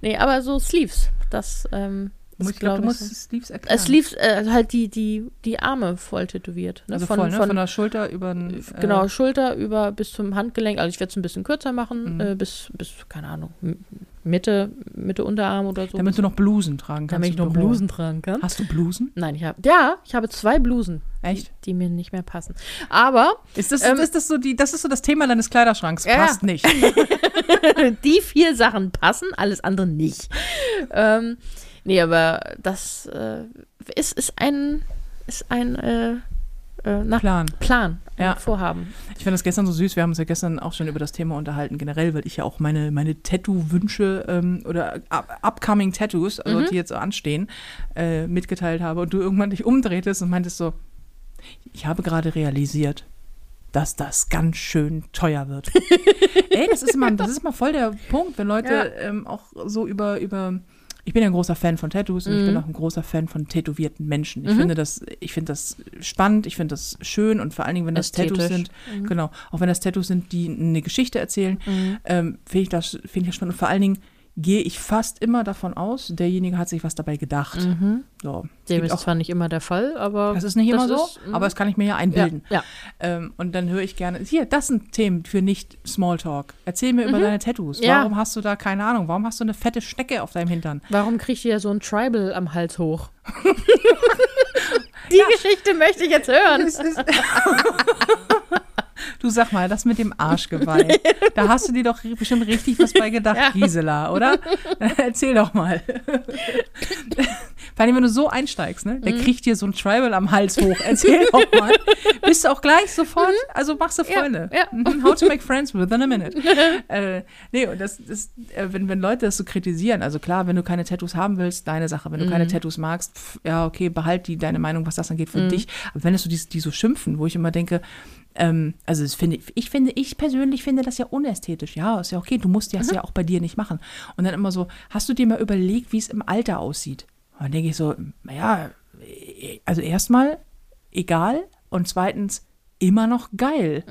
Nee, aber so Sleeves. Das ähm, ich glaube, du musst so. die Sleeves erklären. Es lief äh, halt die, die, die Arme voll tätowiert. Ne? also von, voll, ne? von, Von, der Schulter über den, äh, genau, Schulter über bis zum Handgelenk. Also ich werde es ein bisschen kürzer machen, Mhm. äh, bis, bis, keine Ahnung, Mitte, Mitte Unterarm oder so. damit du noch Blusen tragen kannst. damit ich noch. Blusen tragen kann. Hast du Blusen? Nein, ich habe, ja, ich habe zwei Blusen, Echt? die mir nicht mehr passen. Aber Ist das, Ähm, ist das so die, das ist so das Thema deines Kleiderschranks? Ja. Passt nicht. die vier Sachen passen, alles andere nicht. ähm, nee, aber das äh, ist, ist ein, ist ein äh, äh, nach Plan. Plan, Ja. Vorhaben. Ich fand das gestern so süß. Wir haben uns ja gestern auch schon über das Thema unterhalten, generell, weil ich ja auch meine, meine Tattoo-Wünsche ähm, oder up upcoming Tattoos, also Mhm. die jetzt so anstehen, äh, mitgeteilt habe. Und du irgendwann dich umdrehtest und meintest so, ich habe gerade realisiert, dass das ganz schön teuer wird. Ey, das ist immer, das ist immer voll der Punkt, wenn Leute Ja. ähm, auch so über, über ich bin ja ein großer Fan von Tattoos und ich bin Mhm. auch ein großer Fan von tätowierten Menschen. Ich Mhm. finde das, ich finde das spannend, ich finde das schön und vor allen Dingen, wenn das Tattoos sind, genau, auch wenn das Tattoos sind, die eine Geschichte erzählen, Mhm. ähm, finde ich das, finde ich das spannend. Und vor allen Dingen gehe ich fast immer davon aus, derjenige hat sich was dabei gedacht. Mhm. So. Dem ist auch, zwar nicht immer der Fall, aber. das ist nicht immer so, ist, mhm. aber das kann ich mir ja ja, einbilden. ja. Ähm, und dann höre ich gerne, hier, das sind Themen für nicht Smalltalk. Erzähl mir über deine Tattoos. Mhm. Ja. Warum hast du da, keine Ahnung, warum hast du eine fette Schnecke auf deinem Hintern? Warum kriegt ihr so ein Tribal am Hals hoch? Die Geschichte möchte ich jetzt hören. Du sag mal, das mit dem Arschgeweih. da hast du dir doch bestimmt richtig was bei gedacht, Ja. Gisela, oder? Erzähl doch mal. Vor allem, wenn du so einsteigst, ne? Mhm. Der kriegt dir so ein Tribal am Hals hoch. Erzähl doch mal. Bist du auch gleich sofort, also machst du Mhm. Ja, Freunde. ja. Mhm, How to make friends within a minute. äh, nee, und das, das äh, wenn, wenn Leute das so kritisieren, also klar, wenn du keine Tattoos haben willst, deine Sache. Wenn du keine Mhm. Tattoos magst, pf, ja, okay, behalt die, deine Meinung, was das angeht, für dich. Aber wenn es so die, die so schimpfen, wo ich immer denke, ähm, also das finde, ich finde, ich persönlich finde das ja unästhetisch. Ja, ist ja okay, du musst das ja auch bei dir nicht machen. Und dann immer so, hast du dir mal überlegt, wie es im Alter aussieht? Und dann denke ich so, naja, also erstmal egal und zweitens immer noch geil.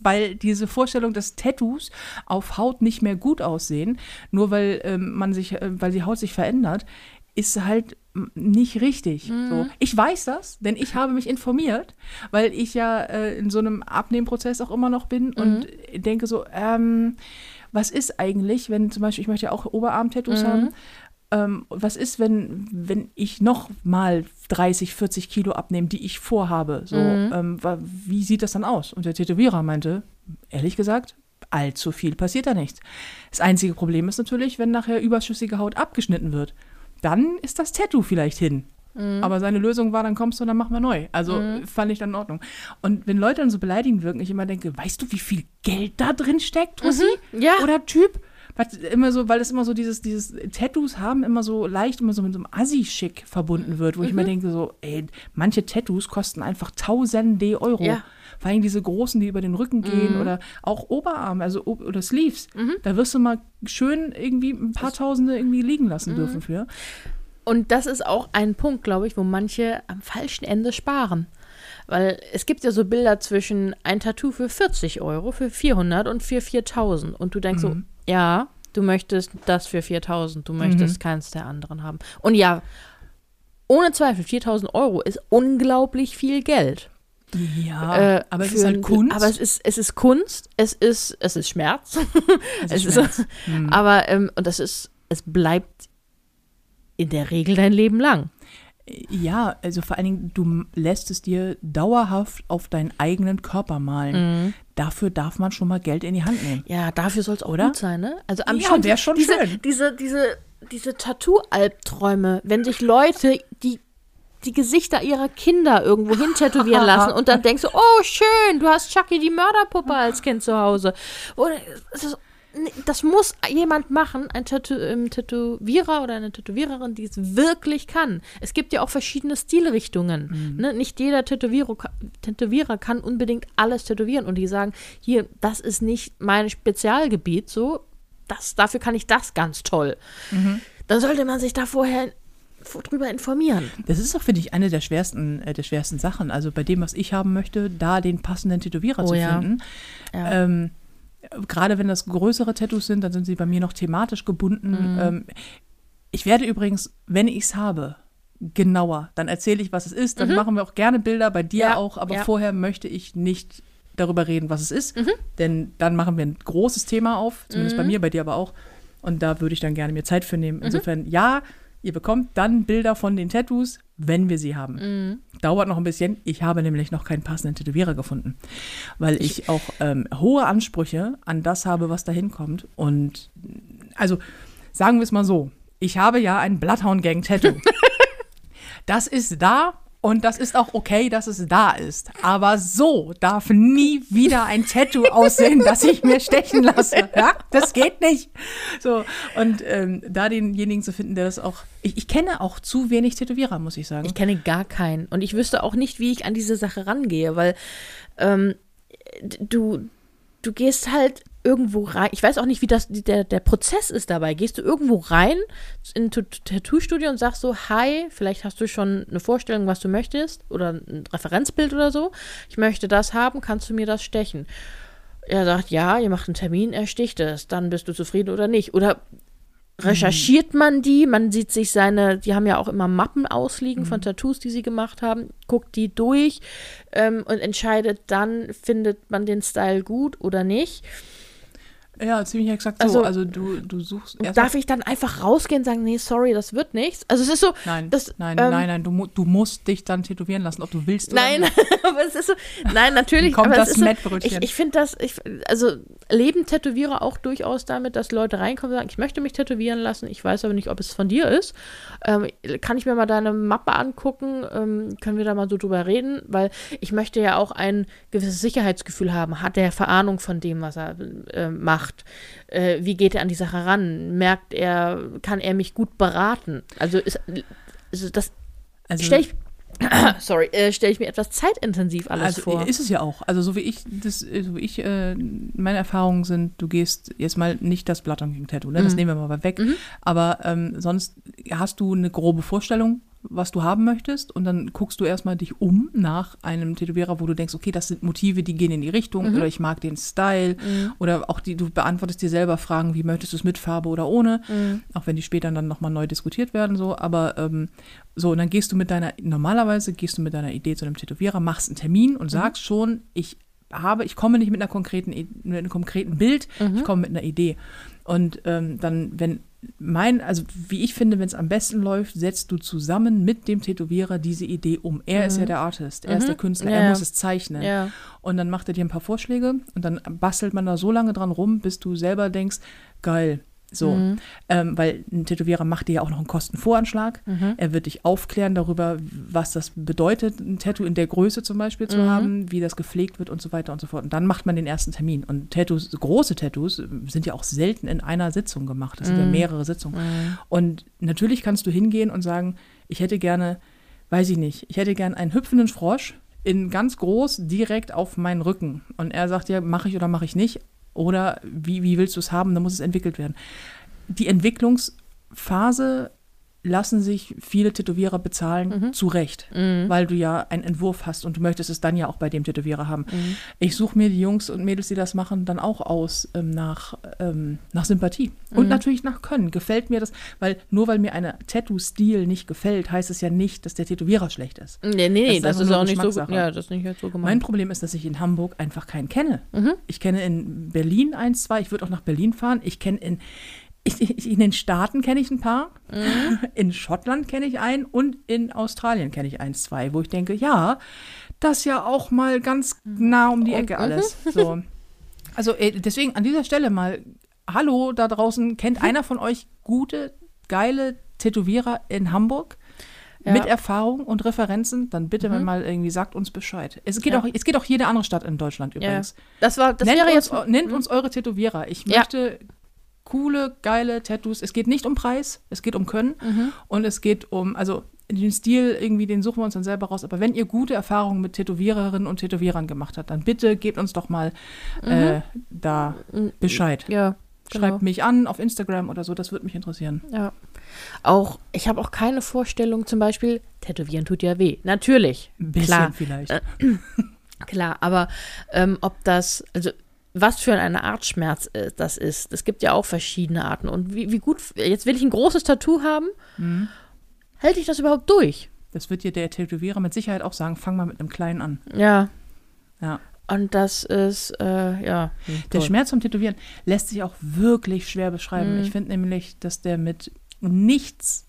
Weil diese Vorstellung, dass Tattoos auf Haut nicht mehr gut aussehen, nur weil ähm, man sich, äh, weil die Haut sich verändert, ist halt nicht richtig. So. Ich weiß das, denn ich habe mich informiert, weil ich ja äh, in so einem Abnehmprozess auch immer noch bin und denke so, ähm, was ist eigentlich, wenn zum Beispiel, ich möchte ja auch Oberarm-Tattoos haben, ähm, was ist, wenn, wenn ich noch mal 30, 40 Kilo abnehme, die ich vorhabe? So, ähm, wa- wie sieht das dann aus? Und der Tätowierer meinte, ehrlich gesagt, allzu viel passiert da nicht. Das einzige Problem ist natürlich, wenn nachher überschüssige Haut abgeschnitten wird. Dann ist das Tattoo vielleicht hin. Aber seine Lösung war, dann kommst du und dann machen wir neu. Also fand ich dann in Ordnung. Und wenn Leute dann so beleidigend wirken, ich immer denke, weißt du, wie viel Geld da drin steckt, Tussi? Ja. Oder Typ? Was immer so, weil das immer so dieses, dieses Tattoos haben immer so leicht immer so mit so einem Assi-Schick verbunden wird, wo ich Mhm. immer denke so, ey, manche Tattoos kosten einfach tausende Euro. Ja. Mhm. Vor allem diese großen, die über den Rücken gehen oder auch Oberarm, also oder Sleeves. Mhm. Da wirst du mal schön irgendwie ein paar Tausende irgendwie liegen lassen Mhm. dürfen für. Und das ist auch ein Punkt, glaube ich, wo manche am falschen Ende sparen. Weil es gibt ja so Bilder zwischen ein Tattoo für 40 Euro, für 400 und für 4000. Und du denkst so, ja, du möchtest das für 4000, du möchtest keins der anderen haben. Und ja, ohne Zweifel, 4000 Euro ist unglaublich viel Geld. Ja, Äh, aber es ist halt Kunst. Aber es ist, es ist Kunst, es ist, es ist Schmerz. es es ist ist- Schmerz. Hm. aber, ähm, und das ist, es bleibt in der Regel dein Leben lang. Ja, also vor allen Dingen, du lässt es dir dauerhaft auf deinen eigenen Körper malen. Mhm. Dafür darf man schon mal Geld in die Hand nehmen. Ja, dafür soll es auch Oder? gut sein, ne? Also am Ja, schon, wär schon diese, schön. Diese, diese, diese Tattoo-Albträume, wenn sich Leute die die Gesichter ihrer Kinder irgendwo hin tätowieren lassen und dann denkst du, oh schön, du hast Chucky die Mörderpuppe als Kind zu Hause. Oder, es ist- das muss jemand machen, ein Tätow ähm, Tätowierer oder eine Tätowiererin, die es wirklich kann. Es gibt ja auch verschiedene Stilrichtungen. Ne? Nicht jeder Tätowierer, Tätowierer kann unbedingt alles tätowieren und die sagen, hier, das ist nicht mein Spezialgebiet, so, das, dafür kann ich das ganz toll. Dann sollte man sich da vorher drüber informieren. Das ist auch, finde ich, eine der schwersten, äh, der schwersten Sachen. Also bei dem, was ich haben möchte, da den passenden Tätowierer Oh zu ja. finden. Ja. Ähm, Gerade wenn das größere Tattoos sind, dann sind sie bei mir noch thematisch gebunden. Mhm. Ähm, ich werde übrigens, wenn ich es habe, genauer. Dann erzähle ich, was es ist. Dann machen wir auch gerne Bilder, bei dir Mhm. Ja, auch. Aber ja. vorher möchte ich nicht darüber reden, was es ist. Mhm. Denn dann machen wir ein großes Thema auf, zumindest bei mir, bei dir aber auch. Und da würde ich dann gerne mir Zeit für Mhm. nehmen. Insofern, ja, ihr bekommt dann Bilder von den Tattoos, wenn wir sie haben. Mhm. Dauert noch ein bisschen. Ich habe nämlich noch keinen passenden Tätowierer gefunden, weil ich, auch ähm, hohe Ansprüche an das habe, was da hinkommt. Und also sagen wir es mal so: Ich habe ja ein Bloodhound-Gang-Tattoo. das ist da und das ist auch okay, dass es da ist. Aber so darf nie wieder ein Tattoo aussehen, das ich mir stechen lasse. Ja, das geht nicht. So und ähm, da denjenigen zu finden, der das auch. Ich, ich kenne auch zu wenig Tätowierer, muss ich sagen. Ich kenne gar keinen. Und ich wüsste auch nicht, wie ich an diese Sache rangehe, weil ähm, du, du gehst halt irgendwo rein. Ich weiß auch nicht, wie das der, der Prozess ist dabei. Gehst du irgendwo rein in ein Tat- Tattoo-Studio und sagst so, hi, vielleicht hast du schon eine Vorstellung, was du möchtest oder ein Referenzbild oder so. Ich möchte das haben, kannst du mir das stechen? Er sagt, ja, ihr macht einen Termin, er sticht es, dann bist du zufrieden oder nicht. Oder recherchiert man die, man sieht sich seine, die haben ja auch immer Mappen ausliegen von Tattoos, die sie gemacht haben, guckt die durch ähm, und entscheidet dann, findet man den Style gut oder nicht. Ja, ziemlich exakt Also- so. Also du, du suchst darf ich dann einfach rausgehen und sagen, nee, sorry, das wird nichts? Also es ist so, Nein, das, nein, ähm, nein, nein. Du, du musst dich dann tätowieren lassen, ob du willst oder Nein, nicht. aber es ist so, nein, natürlich, Kommt aber das ist so, Mettbrötchen. ich, ich finde das, ich, also leben Tätowierer auch durchaus damit, dass Leute reinkommen und sagen, ich möchte mich tätowieren lassen, ich weiß aber nicht, ob es von dir ist. Ähm, kann ich mir mal deine Mappe angucken? Ähm, können wir da mal so drüber reden? Weil ich möchte ja auch ein gewisses Sicherheitsgefühl haben. Hat der Verahnung von dem, was er äh, macht? Äh, wie geht er an die Sache ran? Merkt er, kann er mich gut beraten? Also ist, ist das Also, stelle ich, sorry, äh, stelle ich mir etwas zeitintensiv alles also vor. ist es ja auch. Also so wie ich das, so wie ich, äh, meine Erfahrungen sind, du gehst jetzt mal nicht das on King Tattoo, ne? Das Mhm. nehmen wir mal weg. Aber ähm, sonst hast du eine grobe Vorstellung, was du haben möchtest und dann guckst du erstmal dich um nach einem Tätowierer, wo du denkst, okay, das sind Motive, die gehen in die Richtung Mhm. oder ich mag den Style oder auch die, du beantwortest dir selber Fragen, wie möchtest du es mit Farbe oder ohne, Mhm. auch wenn die später dann nochmal neu diskutiert werden, so, aber ähm, so, und dann gehst du mit deiner, normalerweise gehst du mit deiner Idee zu einem Tätowierer, machst einen Termin und sagst schon, ich habe, ich komme nicht mit einer konkreten, mit einem konkreten Bild, ich komme mit einer Idee. Und ähm, dann, wenn mein, also wie ich finde, wenn es am besten läuft, setzt du zusammen mit dem Tätowierer diese Idee um. Er ist ja der Artist, er ist der Künstler, Ja. er muss es zeichnen. Ja. Und dann macht er dir ein paar Vorschläge und dann bastelt man da so lange dran rum, bis du selber denkst, geil. So, Mhm. ähm, weil ein Tätowierer macht dir ja auch noch einen Kostenvoranschlag. Mhm. Er wird dich aufklären darüber, was das bedeutet, ein Tattoo in der Größe zum Beispiel zu Mhm. haben, wie das gepflegt wird und so weiter und so fort. Und dann macht man den ersten Termin. Und Tattoos, große Tattoos, sind ja auch selten in einer Sitzung gemacht. Das sind Mhm. ja mehrere Sitzungen. Und natürlich kannst du hingehen und sagen, ich hätte gerne, weiß ich nicht, ich hätte gerne einen hüpfenden Frosch in ganz groß direkt auf meinen Rücken. Und er sagt ja, mache ich oder mache ich nicht. Oder wie, wie willst du es haben? Dann muss es entwickelt werden. Die Entwicklungsphase lassen sich viele Tätowierer bezahlen, zu Recht, weil du ja einen Entwurf hast und du möchtest es dann ja auch bei dem Tätowierer haben. Ich suche mir die Jungs und Mädels, die das machen, dann auch aus ähm, nach, ähm, nach Sympathie und natürlich nach Können. Gefällt mir das, weil nur weil mir eine Tattoo-Stil nicht gefällt, heißt es ja nicht, dass der Tätowierer schlecht ist. Nee, nee, nee, Das das ist ist, einfach nur auch nicht so, ja, das ist nicht so Mein gemeint. Problem ist, dass ich in Hamburg einfach keinen kenne. Ich kenne in Berlin eins, zwei, ich würde auch nach Berlin fahren. Ich kenne in, Ich, in den Staaten kenne ich ein paar, in Schottland kenne ich einen und in Australien kenne ich eins, zwei, wo ich denke, ja, das ja auch mal ganz nah um die Ecke alles. So. Also äh, deswegen an dieser Stelle mal, hallo da draußen, kennt einer von euch gute, geile Tätowierer in Hamburg? Ja. Mit Erfahrung und Referenzen, dann bitte mal irgendwie sagt uns Bescheid. Es geht, Ja. auch, es geht auch jede andere Stadt in Deutschland Ja. übrigens. Das war, das nennt wäre uns, jetzt. Mhm. nennt uns eure Tätowierer. Ich Ja. möchte coole, geile Tattoos. Es geht nicht um Preis, es geht um Können Mhm. und es geht um, also den Stil irgendwie, den suchen wir uns dann selber raus. Aber wenn ihr gute Erfahrungen mit Tätowiererinnen und Tätowierern gemacht habt, dann bitte gebt uns doch mal äh, da Bescheid. Mhm. Ja. Schreibt genau. mich an auf Instagram oder so, das würde mich interessieren. Ja. Auch, ich habe auch keine Vorstellung, zum Beispiel, Tätowieren tut ja weh. Natürlich. Ein bisschen Klar. vielleicht. Äh, Klar, aber ähm, ob das, also was für eine Art Schmerz äh, das ist, es gibt ja auch verschiedene Arten. Und wie, wie gut, jetzt will ich ein großes Tattoo haben, Mhm. hält ich das überhaupt durch? Das wird dir der Tätowierer mit Sicherheit auch sagen, fang mal mit einem kleinen an. Ja. Ja. Und das ist, äh, ja. Der toll. Schmerz vom Tätowieren lässt sich auch wirklich schwer beschreiben. Mhm. Ich finde nämlich, dass der mit nichts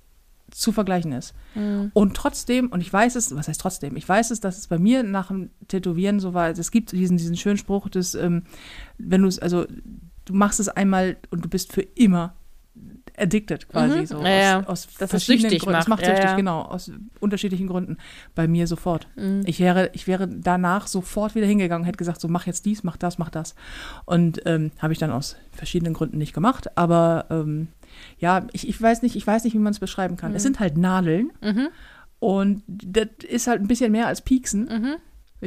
zu vergleichen ist. Mhm. Und trotzdem, und ich weiß es, was heißt trotzdem? Ich weiß es, dass es bei mir nach dem Tätowieren so war. Es gibt diesen, diesen schönen Spruch, dass, ähm, wenn du es, also, du machst es einmal und du bist für immer addicted quasi. Mhm. So, Ja. Aus, aus verschiedenen Gründen. Das macht. macht Ja, süchtig, ja. genau. Aus unterschiedlichen Gründen. Bei mir sofort. Mhm. Ich wäre, ich wäre danach sofort wieder hingegangen und hätte gesagt, so mach jetzt dies, mach das, mach das. Und ähm, habe ich dann aus verschiedenen Gründen nicht gemacht. Aber ähm, ja, ich, ich weiß nicht, ich weiß nicht, wie man es beschreiben kann. Es sind halt Nadeln Mhm. und das ist halt ein bisschen mehr als Pieksen. Mhm.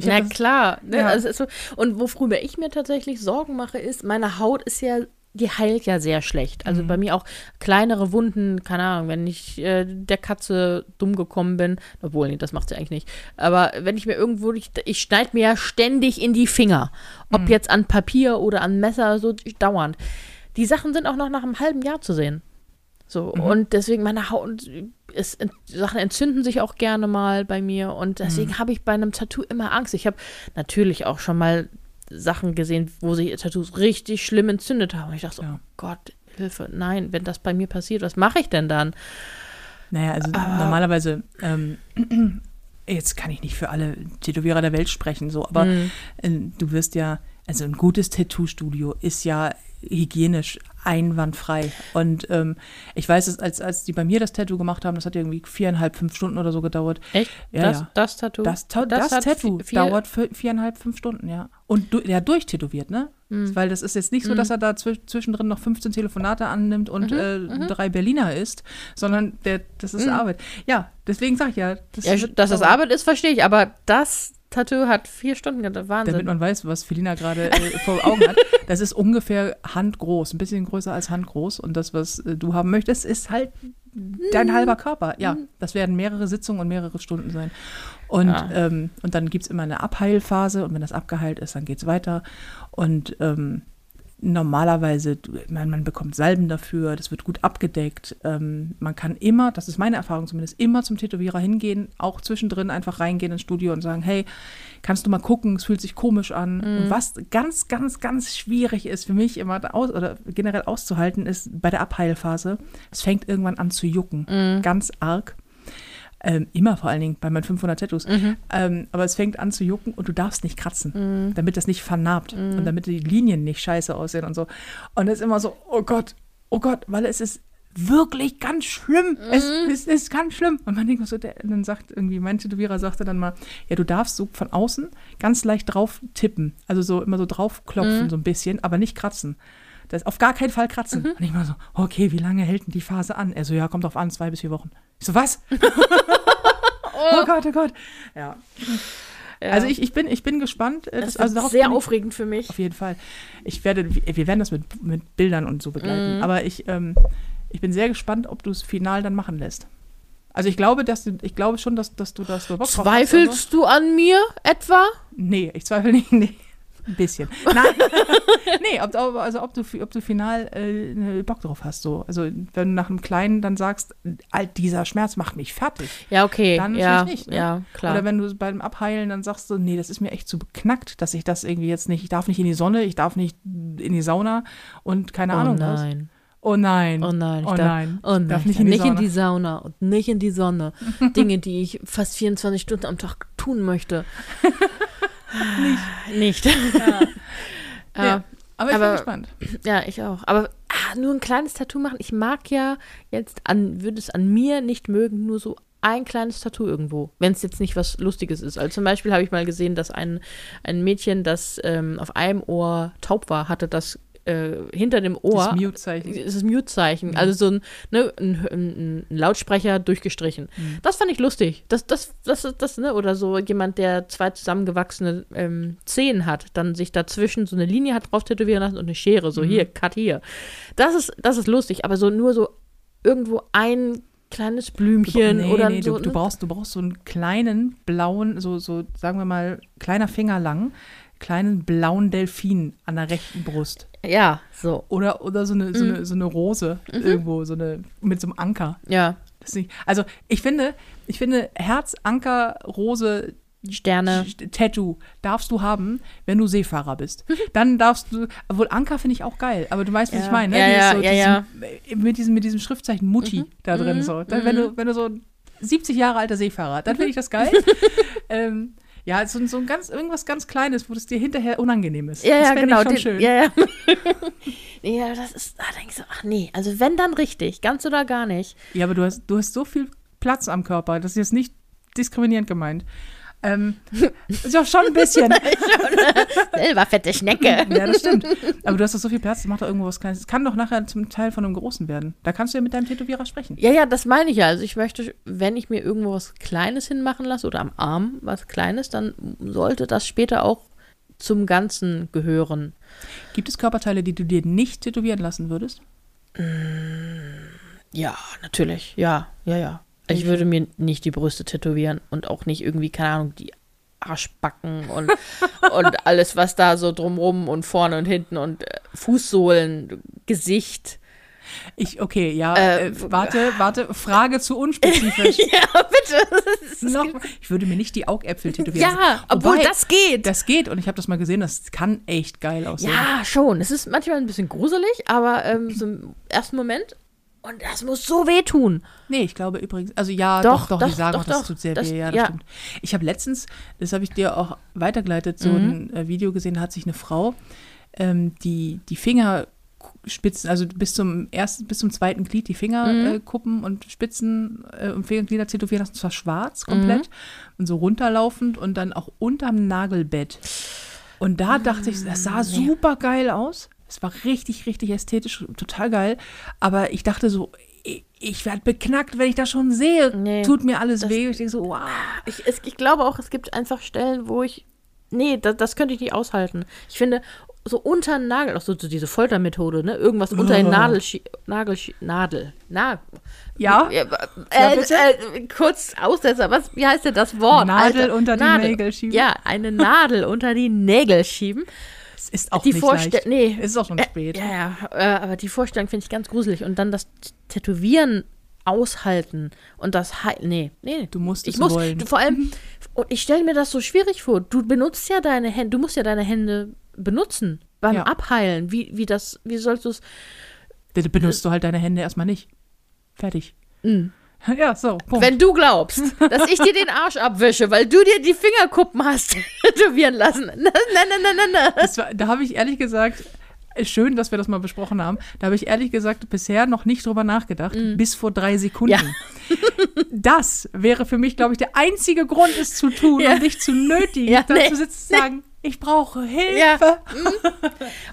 Na das, klar. Ne? Ja. Also, so, und worüber ich mir tatsächlich Sorgen mache, ist, meine Haut ist ja, die heilt ja sehr schlecht. Also Mhm. bei mir auch kleinere Wunden, keine Ahnung, wenn ich äh, der Katze dumm gekommen bin, obwohl, nee, das macht sie eigentlich nicht. Aber wenn ich mir irgendwo, ich, ich schneide mir ja ständig in die Finger. Ob Mhm. jetzt an Papier oder an Messer, so dauernd. Die Sachen sind auch noch nach einem halben Jahr zu sehen. So, Mhm. und deswegen meine Haut, es, Sachen entzünden sich auch gerne mal bei mir und deswegen Mhm. habe ich bei einem Tattoo immer Angst. Ich habe natürlich auch schon mal Sachen gesehen, wo sich Tattoos richtig schlimm entzündet haben. Und ich dachte so, Ja. oh Gott, Hilfe, nein, wenn das bei mir passiert, was mache ich denn dann? Naja, also Ah. normalerweise, ähm, jetzt kann ich nicht für alle Tätowierer der Welt sprechen, so, aber Mhm. äh, du wirst ja, also ein gutes Tattoo-Studio ist ja hygienisch einwandfrei. Und ähm, ich weiß es, als, als die bei mir das Tattoo gemacht haben, das hat irgendwie viereinhalb, fünf Stunden oder so gedauert. Echt? Ja, das, ja. das Tattoo? Das, Ta das, hat Tattoo vi- vier- dauert viereinhalb, fünf Stunden, ja. Und du, der durchtätowiert, ne? Mhm. Weil das ist jetzt nicht so, dass er da zwisch zwischendrin noch 15 Telefonate annimmt und Mhm, äh, drei Berliner isst, sondern der, das ist Mhm. Arbeit. Ja, deswegen sage ich ja. Das Ja, dass das. Arbeit ist, verstehe ich, aber das Tattoo hat vier Stunden gedauert. Wahnsinn. Damit man weiß, was Felina gerade äh, vor Augen hat. Das ist ungefähr handgroß, ein bisschen größer als handgroß. Und das, was äh, du haben möchtest, ist halt dein Mhm. halber Körper. Ja, das werden mehrere Sitzungen und mehrere Stunden sein. Und, Ja. ähm, und dann gibt es immer eine Abheilphase und wenn das abgeheilt ist, dann geht es weiter. Und ähm, normalerweise, man, man bekommt Salben dafür, das wird gut abgedeckt. Ähm, man kann immer, das ist meine Erfahrung zumindest, immer zum Tätowierer hingehen, auch zwischendrin einfach reingehen ins Studio und sagen, hey, kannst du mal gucken, es fühlt sich komisch an. Und was ganz, ganz, ganz schwierig ist für mich immer da aus, oder generell auszuhalten, ist bei der Abheilphase, es fängt irgendwann an zu jucken, ganz arg. Ähm, immer vor allen Dingen bei meinen 500 Tattoos. Ähm, aber es fängt an zu jucken und du darfst nicht kratzen, damit das nicht vernarbt und damit die Linien nicht scheiße aussehen und so. Und es ist immer so, oh Gott, oh Gott, weil es ist wirklich ganz schlimm. Es, es ist ganz schlimm. Und man denkt so, der, dann sagt irgendwie, mein Tätowierer sagte dann mal, ja, du darfst so von außen ganz leicht drauf tippen. Also so immer so draufklopfen, so ein bisschen, aber nicht kratzen. Das auf gar keinen Fall kratzen. Und ich mal so, okay, wie lange hält denn die Phase an? Er so, ja, kommt drauf an, zwei bis vier Wochen. Ich so, was? oh Gott, oh Gott. Ja. Ja. Also ich, ich, bin, ich bin gespannt. äh, das Das, also darauf sehr aufregend für mich. auf jeden Fall. Ich werde, wir werden das mit, mit Bildern und so begleiten. Mhm. Aber ich, ähm, ich bin sehr gespannt, ob du es final dann machen lässt. Also ich glaube, dass du, ich glaube schon, dass, dass du das so Bock drauf hast, Zweifelst du an mir etwa? Nee, ich zweifle nicht. Nee. Ein bisschen. Nein. nee, ob, also ob du, ob du final äh, Bock drauf hast. So. Also wenn du nach einem Kleinen dann sagst, all dieser Schmerz macht mich fertig. Ja, okay. Dann ja, nicht, ne? Ja, klar. Oder wenn du beim Abheilen dann sagst du, nee, das ist mir echt zu beknackt, dass ich das irgendwie jetzt nicht, ich darf nicht in die Sonne, ich darf nicht in die Sauna und keine oh Ahnung was. nein. Oh nein. Oh nein, ich Oh darf, nein. Oh nein, Darf ich nicht in die nicht in die Sauna und nicht in die Sonne. Dinge, die ich fast 24 Stunden am Tag tun möchte. Nicht. Nicht. Ja. ja. Aber ich bin Aber- gespannt. Ja, ich auch. Aber ah, nur ein kleines Tattoo machen. Ich mag ja jetzt an, würde es an mir nicht mögen, nur so ein kleines Tattoo irgendwo, wenn es jetzt nicht was Lustiges ist. Also zum Beispiel habe ich mal gesehen, dass ein, ein Mädchen, das ähm, auf einem Ohr taub war, hatte das äh, hinter dem Ohr. Das Mute-Zeichen. ist das Mute-Zeichen. Also so ein, ne, ein, ein, ein Lautsprecher durchgestrichen. Das fand ich lustig. Das, das, das, das, ne, oder so jemand, der zwei zusammengewachsene ähm, Zehen hat, dann sich dazwischen so eine Linie hat drauf tätowieren lassen und eine Schere. So hier, cut hier. Das ist, das ist lustig, aber so nur so irgendwo ein kleines Blümchen nee, oder nee, so. du, du ne? brauchst, du brauchst so einen kleinen blauen, so, so sagen wir mal, kleiner Finger lang, kleinen blauen Delfin an der rechten Brust. Ja, so. Oder, oder so, eine, so, eine, so eine Rose irgendwo, so eine, mit so einem Anker. Ja, nicht, also ich finde, ich finde Herz, Anker, Rose, Sterne. Tattoo darfst du haben, wenn du Seefahrer bist. Dann darfst du, obwohl Anker finde ich auch geil, aber du weißt, was Ja. ich meine. Ne? Ja, ja, so, ja, diesem, Mit, diesem, mit diesem Schriftzeichen Mutti da drin. So. Dann, wenn, du, wenn du so ein 70 Jahre alter Seefahrer, dann finde ich das geil. ähm, ja, so, so ein ganz, irgendwas ganz Kleines, wo das dir hinterher unangenehm ist. Ja, das ja, genau. Schon den- schön. Ja, ja. ja, das ist, da denke ich so, ach nee, also wenn dann richtig, ganz oder gar nicht. Ja, aber du hast, du hast so viel Platz am Körper. Das ist jetzt nicht diskriminierend gemeint. Ähm, ist ja schon ein bisschen. Selber fette Schnecke. ja, das stimmt. Aber du hast doch so viel Platz, das macht doch irgendwo was Kleines. Es kann doch nachher zum Teil von einem Großen werden. Da kannst du ja mit deinem Tätowierer sprechen. Ja, ja, das meine ich ja. Also ich möchte, wenn ich mir irgendwo was Kleines hinmachen lasse oder am Arm was Kleines, dann sollte das später auch zum Ganzen gehören. Gibt es Körperteile, die du dir nicht tätowieren lassen würdest? Ja, natürlich. Ja, ja, ja. Ich würde mir nicht die Brüste tätowieren und auch nicht irgendwie, keine Ahnung, die Arschbacken und, und alles, was da so drumrum und vorne und hinten und äh, Fußsohlen, Gesicht. Ich, okay, ja, Äh, äh, warte, warte, Frage zu unspezifisch. Ja, bitte. Noch, ich würde mir nicht die Augäpfel tätowieren. Ja, obwohl Wobei, das geht. Das geht und ich habe das mal gesehen, das kann echt geil aussehen. Ja, schon. Es ist manchmal ein bisschen gruselig, aber ähm, so im ersten Moment. Und das muss so wehtun. Nee, ich glaube übrigens, also ja, Doch, doch, doch, die sagen doch, auch, das tut sehr Das- weh, ja, das ja. stimmt. Ich habe letztens, das habe ich dir auch weitergeleitet, so Mhm. ein äh, Video gesehen, da hat sich eine Frau ähm, die, die Fingerspitzen, also bis zum ersten, bis zum zweiten Glied die Fingerkuppen Mhm. äh, Kuppen und Spitzen äh, und Fingerglieder tätowieren lassen, zwar schwarz komplett und so runterlaufend und dann auch unterm Nagelbett. Und da dachte ich, das sah super geil aus. Es war richtig, richtig ästhetisch, total geil. Aber ich dachte so, ich, ich werde beknackt, wenn ich das schon sehe. Nee, Tut mir alles das- weh. Ich denke so, wow. Ich, es, ich glaube auch, es gibt einfach Stellen, wo ich. Nee, das, das könnte ich nicht aushalten. Ich finde, so unter den Nagel, auch so, so diese Foltermethode, ne? Irgendwas unter den Oh. Nadel, Nagel, Nadel, Na, Ja? Äh, bitte? äh, kurz Aussetzer, was, wie heißt denn das Wort? Nadel unter die Nägel schieben? Ja, eine Nadel unter die Nägel schieben. Es ist auch die nicht leicht. nee. Es ist auch schon Äh, spät. Ja, ja, äh, aber die Vorstellung finde ich ganz gruselig. Und dann das Tätowieren aushalten und das He nee, nee. Du musst ich es muss, wollen. Du, vor allem, und ich stelle mir das so schwierig vor. Du benutzt ja deine Hände, du musst ja deine Hände benutzen beim Ja. Abheilen. Wie, wie das, wie sollst du es? Benutzt du halt deine Hände erstmal nicht. Fertig. Ja, so. Punkt. Mm. Wenn du glaubst, dass ich dir den Arsch abwische, weil du dir die Fingerkuppen hast tätowieren lassen. Nein, nein, nein, nein, nein, da habe ich ehrlich gesagt, schön, dass wir das mal besprochen haben. Da habe ich ehrlich gesagt bisher noch nicht drüber nachgedacht, bis vor drei Sekunden. Mm. Ja. Das wäre für mich, glaube ich, der einzige Grund, es zu tun Ja. und dich zu nötigen, Ja, da nee. zu sitzen und sagen, ich brauche Hilfe. Ja.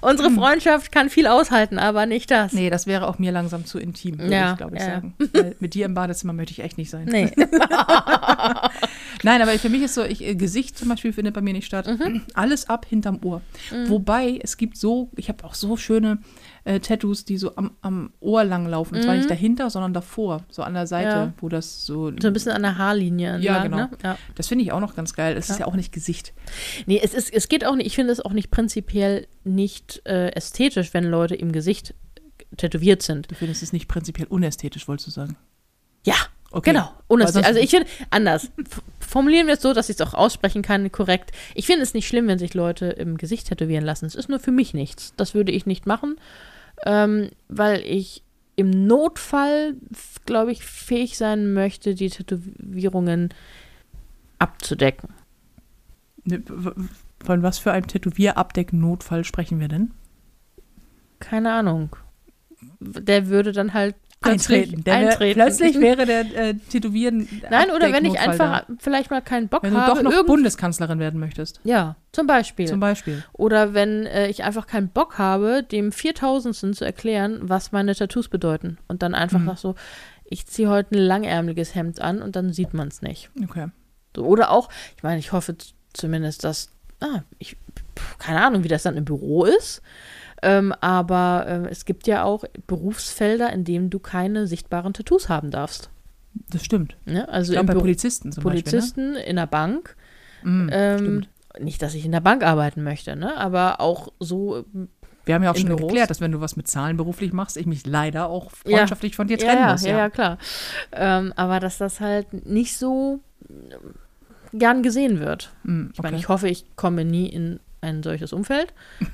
Unsere Freundschaft kann viel aushalten, aber nicht das. Nee, das wäre auch mir langsam zu intim, würde Ja, ich, glaube ich, ja. sagen. Weil mit dir im Badezimmer möchte ich echt nicht sein. Nee. Nein, aber für mich ist so, ich, äh, Gesicht zum Beispiel findet bei mir nicht statt. Mhm. Alles ab hinterm Ohr. Wobei, es gibt so, ich habe auch so schöne äh, Tattoos, die so am, am Ohr lang laufen. Und zwar nicht dahinter, sondern davor, so an der Seite, Mhm. Ja. wo das so. So ein bisschen an der Haarlinie Ja, genau. ne? Ja. Das finde ich auch noch ganz geil. Es ist ja auch nicht Gesicht. Nee, es, ist, es geht auch nicht, ich finde es auch nicht prinzipiell nicht äh, ästhetisch, wenn Leute im Gesicht tätowiert sind. Du findest es nicht prinzipiell unästhetisch, wolltest du sagen. Ja, Okay. genau. Sonst- Also ich finde, anders. Formulieren wir es so, dass ich es auch aussprechen kann, korrekt. Ich finde es nicht schlimm, wenn sich Leute im Gesicht tätowieren lassen. Es ist nur für mich nichts. Das würde ich nicht machen. ähm, weil ich im Notfall, glaube ich, fähig sein möchte, die Tätowierungen abzudecken. Ne, Von was für einem Tätowierabdeck-Notfall sprechen wir denn? Keine Ahnung. Der würde dann halt plötzlich Eintreten. Der wär, eintreten. plötzlich wäre der äh, Tätowieren. Nein, oder wenn ich einfach vielleicht mal keinen Bock Da. Wenn du habe. doch noch irgend- Bundeskanzlerin werden möchtest. ja, zum Beispiel. Zum Beispiel. Oder wenn äh, ich einfach keinen Bock habe, dem Viertausendsten zu erklären, was meine Tattoos bedeuten. Und dann einfach Mhm. sag so, ich ziehe heute ein langärmeliges Hemd an und dann sieht man es nicht. Okay. So, oder auch, ich meine, ich hoffe zumindest, dass, ah, ich, keine Ahnung, wie das dann im Büro ist. Ähm, aber äh, es gibt ja auch Berufsfelder, in denen du keine sichtbaren Tattoos haben darfst. Das stimmt. Ne? Also bei Büro- Polizisten zum Polizisten in der Bank. Beispiel. Ne? Mhm, Ähm, nicht, dass ich in der Bank arbeiten möchte, ne? aber auch so Wir haben ja auch schon Büros. geklärt, dass wenn du was mit Zahlen beruflich machst, ich mich leider auch Ja. freundschaftlich von dir Ja, trennen ja, muss. ja, ja, klar. Ähm, aber dass das halt nicht so äh, gern gesehen wird. Mhm, Ich meine, okay. ich hoffe, ich komme nie in ein solches Umfeld.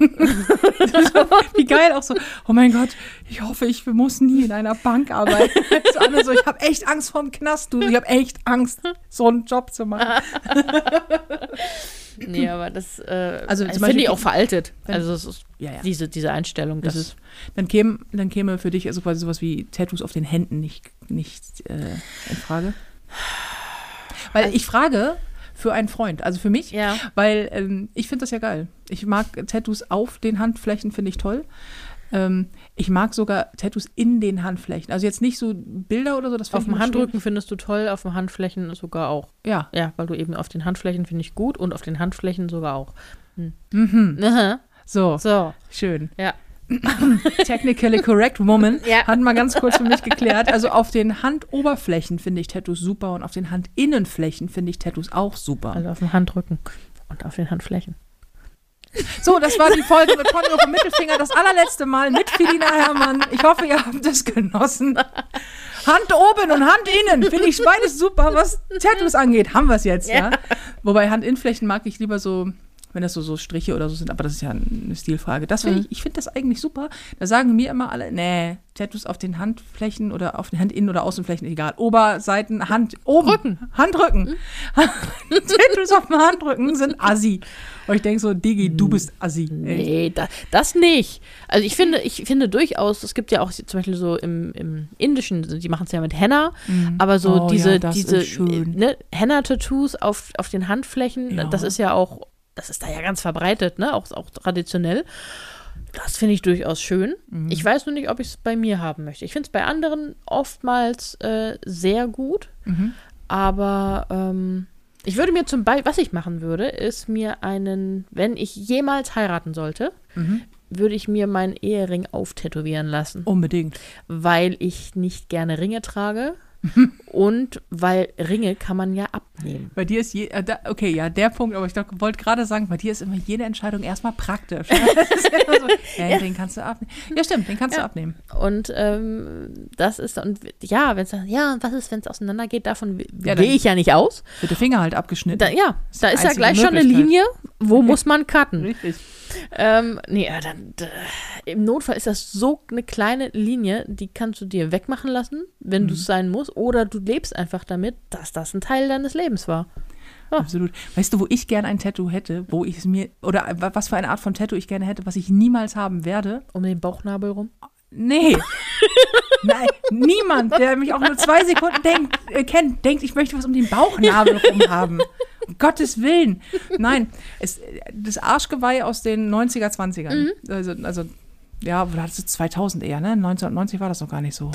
Wie geil auch so. Oh mein Gott, ich hoffe, ich muss nie in einer Bank arbeiten. so alle so, ich habe echt Angst vorm Knast, du. Ich habe echt Angst, so einen Job zu machen. Nee, aber das, äh, Also finde ich auch veraltet. wenn- also ist Ja, ja. diese, diese Einstellung. Das ist, dann, käme, dann käme für dich also quasi sowas wie Tattoos auf den Händen nicht, nicht äh, in Frage. Weil Also- ich frage für einen Freund, also für mich, ja. weil ähm, ich finde das ja geil. Ich mag Tattoos auf den Handflächen, finde ich toll. Ähm, ich mag sogar Tattoos in den Handflächen. Also jetzt nicht so Bilder oder so, das Auf dem immer schön. Handrücken findest du toll, auf den Handflächen sogar auch. Ja. Ja, weil du eben auf den Handflächen finde ich gut und auf den Handflächen sogar auch. Mhm. Aha. So, So, schön. ja. Technically correct woman. Ja. Hat mal ganz kurz für mich geklärt. Also auf den Handoberflächen finde ich Tattoos super und auf den Handinnenflächen finde ich Tattoos auch super. Also auf dem Handrücken und auf den Handflächen. So, das war die Folge mit Pony auf dem Mittelfinger. Das allerletzte Mal mit Felina Herrmann. Ich hoffe, ihr habt es genossen. Hand oben und Hand innen. Finde ich beides super, was Tattoos angeht. Haben wir es jetzt, ja. Wobei Handinnenflächen mag ich lieber so, wenn das so, so Striche oder so sind. Aber das ist ja eine Stilfrage. Das finde Mhm. ich, ich finde das eigentlich super. Da sagen mir immer alle, nee, Tattoos auf den Handflächen oder auf den Handinnen- oder Außenflächen, egal. Oberseiten, Hand, oben. Rücken. Handrücken. Tattoos auf dem Handrücken sind assi. Und ich denke so, Digi, du bist assi. Nee, da, das nicht. Also ich finde, ich finde durchaus, es gibt ja auch zum Beispiel so im, im Indischen, die machen es ja mit Henna, aber so Oh diese, ja, diese ne, Henna-Tattoos auf, auf den Handflächen, Ja. das ist ja auch, das ist da ja ganz verbreitet, ne? Auch, auch traditionell. Das finde ich durchaus schön. Mhm. Ich weiß nur nicht, ob ich es bei mir haben möchte. Ich finde es bei anderen oftmals äh, sehr gut, Mhm. aber ähm, ich würde mir zum Beispiel, was ich machen würde, ist mir einen, wenn ich jemals heiraten sollte, Mhm. würde ich mir meinen Ehering auftätowieren lassen, Unbedingt. weil ich nicht gerne Ringe trage und weil Ringe kann man ja abnehmen. Bei dir ist je, äh, da, okay, ja, der Punkt, aber ich wollte gerade sagen, bei dir ist immer jede Entscheidung erstmal praktisch. Das ist immer so, ja, den kannst du abnehmen. Ja, stimmt, den kannst Ja. du abnehmen. Und ähm, das ist, und ja, wenn es ja, was ist, wenn es auseinandergeht, davon Ja, gehe ich ja nicht aus. Wird der Finger halt abgeschnitten. Da, ja, da ist ja gleich schon eine. Linie, wo muss man cutten. Richtig. Ähm, nee, ja, dann, äh, im Notfall ist das so eine kleine Linie, die kannst du dir wegmachen lassen, wenn Mhm. du es sein musst, oder du lebst einfach damit, dass das ein Teil deines Lebens war. Absolut. Weißt du, wo ich gerne ein Tattoo hätte, wo ich es mir, oder wa- was für eine Art von Tattoo ich gerne hätte, was ich niemals haben werde? Um den Bauchnabel rum. Nee. Nein, niemand, der mich auch nur zwei Sekunden denkt, äh, kennt, denkt, ich möchte was um den Bauchnabel rum haben. Um Gottes Willen. Nein, es, das Arschgeweih aus den 90er, 20ern. Also, also, ja, oder das ist 2000 eher, ne? 1990 war das noch gar nicht so.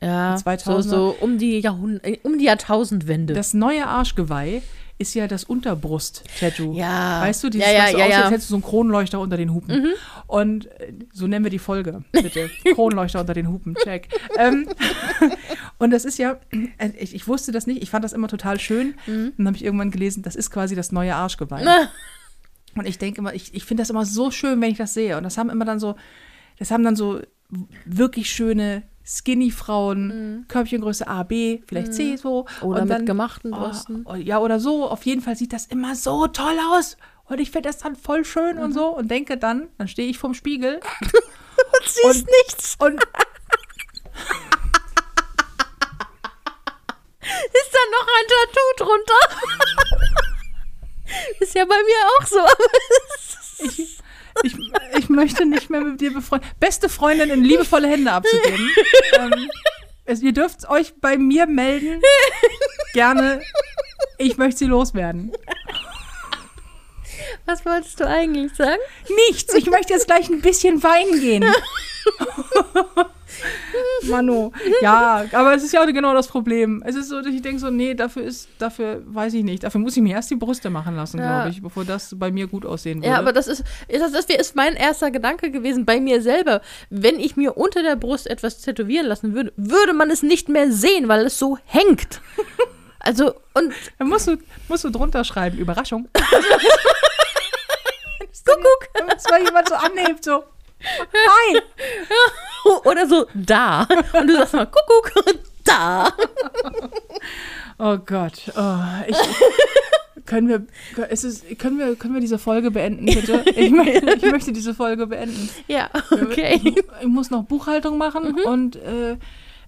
Ja, so, 2000er. so um die, Jahrhund äh, um die Jahrtausendwende. Das neue Arschgeweih ist ja das Unterbrust-Tattoo. ja. Weißt du, dieses, ja, ja, was so ja, aussieht, ja. als hättest du so einen Kronleuchter unter den Hupen. Und äh, so nennen wir die Folge, bitte. Kronleuchter unter den Hupen, check. ähm, und das ist ja, äh, ich, ich wusste das nicht, ich fand das immer total schön. Und dann habe ich irgendwann gelesen, das ist quasi das neue Arschgeweih. Und ich denke immer, ich, ich finde das immer so schön, wenn ich das sehe. Und das haben immer dann so, das haben dann so wirklich schöne Skinny-Frauen, Körbchengröße A, B, vielleicht C so. Oder und mit dann, gemachten Brüsten. Oh, ja, oder so. Auf jeden Fall sieht das immer so toll aus. Und ich finde das dann voll schön Mhm. und so. Und denke dann, dann stehe ich vorm Spiegel und siehst nichts. Und Ist da noch ein Tattoo drunter? Ist ja bei mir auch so. ich, ich, ich möchte nicht mehr mit dir befreundet. Beste Freundin in liebevolle Hände abzugeben. ähm, es, ihr dürft euch bei mir melden. Gerne. Ich möchte sie loswerden. Was wolltest du eigentlich sagen? Nichts. Ich möchte jetzt gleich ein bisschen weinen gehen. Mano. Ja, aber es ist ja genau das Problem. Es ist so, dass ich denke so, nee, dafür ist, dafür weiß ich nicht. Dafür muss ich mir erst die Brüste machen lassen, Ja. glaube ich, bevor das bei mir gut aussehen würde. Ja, aber das ist, das, das ist mein erster Gedanke gewesen bei mir selber. Wenn ich mir unter der Brust etwas tätowieren lassen würde, würde man es nicht mehr sehen, weil es so hängt. Also, und Dann musst du, musst du drunter schreiben, Überraschung. Kuckuck. Wenn es mal jemand so anhebt, so. Hi! Oder so da. Und du sagst mal, Kuckuck, da. Oh Gott. Oh, ich, können, wir, ist es, können, wir, können wir diese Folge beenden, bitte? Ich, möchte, ich möchte diese Folge beenden. Ja, okay. Ich, ich muss noch Buchhaltung machen und äh,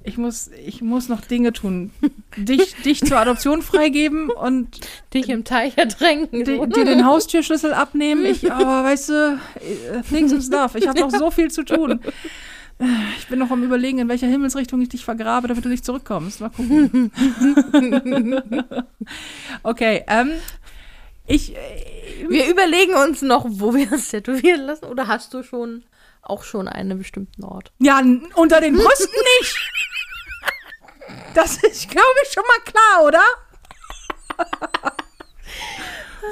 ich, muss, ich muss noch Dinge tun. Dich, dich zur Adoption freigeben und Dich im Teich ertränken. di- dir den Haustürschlüssel abnehmen. Ich, aber weißt du, äh, things and stuff. Ich habe noch so viel zu tun. Ich bin noch am überlegen, in welcher Himmelsrichtung ich dich vergrabe, damit du nicht zurückkommst. Mal gucken. okay, ähm, ich, äh, Wir überlegen uns noch, wo wir das tätowieren lassen. Oder hast du schon auch schon einen bestimmten Ort? ja, unter den Brüsten nicht. Das ist, glaube ich, schon mal klar, oder?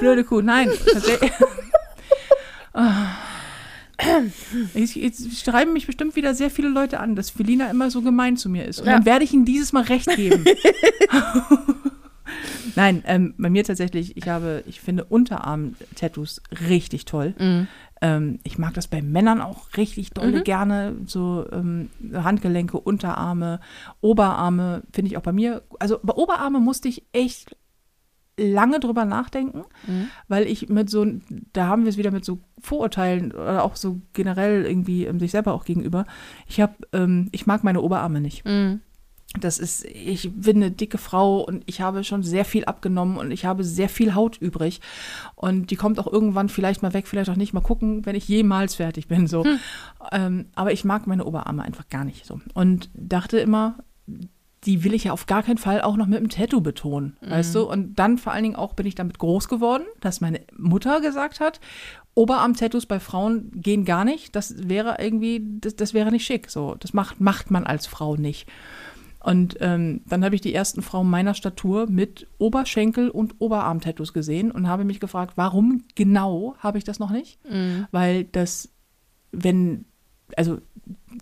Blöde Kuh, nein. Ich, jetzt schreiben mich bestimmt wieder sehr viele Leute an, dass Felina immer so gemein zu mir ist. Und Ja. dann werde ich ihnen dieses Mal recht geben. Nein, ähm, bei mir tatsächlich, ich habe, ich finde Unterarm-Tattoos richtig toll. Ähm, ich mag das bei Männern auch richtig dolle gerne. So ähm, Handgelenke, Unterarme, Oberarme finde ich auch bei mir. Also bei Oberarme musste ich echt lange drüber nachdenken, weil ich mit so, da haben wir es wieder mit so Vorurteilen oder auch so generell irgendwie ähm, sich selber auch gegenüber. Ich habe, ähm, ich mag meine Oberarme nicht. Das ist, ich bin eine dicke Frau und ich habe schon sehr viel abgenommen und ich habe sehr viel Haut übrig. Und die kommt auch irgendwann vielleicht mal weg, vielleicht auch nicht. Mal gucken, wenn ich jemals fertig bin. So. Ähm, aber ich mag meine Oberarme einfach gar nicht so. Und dachte immer, die will ich ja auf gar keinen Fall auch noch mit einem Tattoo betonen, weißt du? Und dann vor allen Dingen auch bin ich damit groß geworden, dass meine Mutter gesagt hat, Oberarm-Tattoos bei Frauen gehen gar nicht. Das wäre irgendwie, das, das wäre nicht schick. So, das macht, macht man als Frau nicht. Und ähm, dann habe ich die ersten Frauen meiner Statur mit Oberschenkel- und Oberarm-Tattoos gesehen und habe mich gefragt, warum genau habe ich das noch nicht? Weil das, wenn, also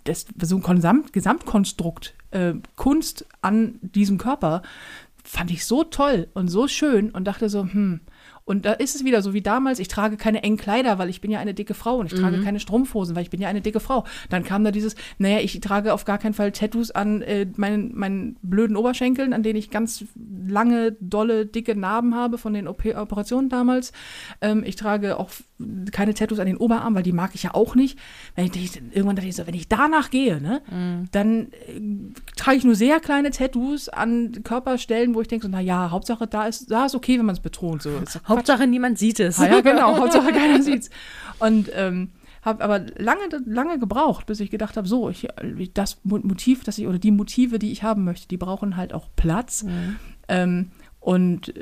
das so ein Gesamt, Gesamtkonstrukt, äh, Kunst an diesem Körper, fand ich so toll und so schön und dachte so, hm. Und da ist es wieder so wie damals, ich trage keine engen Kleider, weil ich bin ja eine dicke Frau und ich trage keine Strumpfhosen, weil ich bin ja eine dicke Frau. Dann kam da dieses, naja, ich trage auf gar keinen Fall Tattoos an äh, meinen, meinen blöden Oberschenkeln, an denen ich ganz lange, dolle, dicke Narben habe von den OP Operationen damals. Ähm, ich trage auch keine Tattoos an den Oberarm, weil die mag ich ja auch nicht. Wenn ich, irgendwann dachte ich so, wenn ich danach gehe, ne, dann äh, trage ich nur sehr kleine Tattoos an Körperstellen, wo ich denke so, na ja, Hauptsache da ist, da ist okay, wenn man es betont. So. Hauptsache niemand sieht es. Ah, ja, genau, Hauptsache keiner sieht's. Und ähm, habe aber lange, lange gebraucht, bis ich gedacht habe, so, ich, das Mo- Motiv, das ich, oder die Motive, die ich haben möchte, die brauchen halt auch Platz. Ähm, und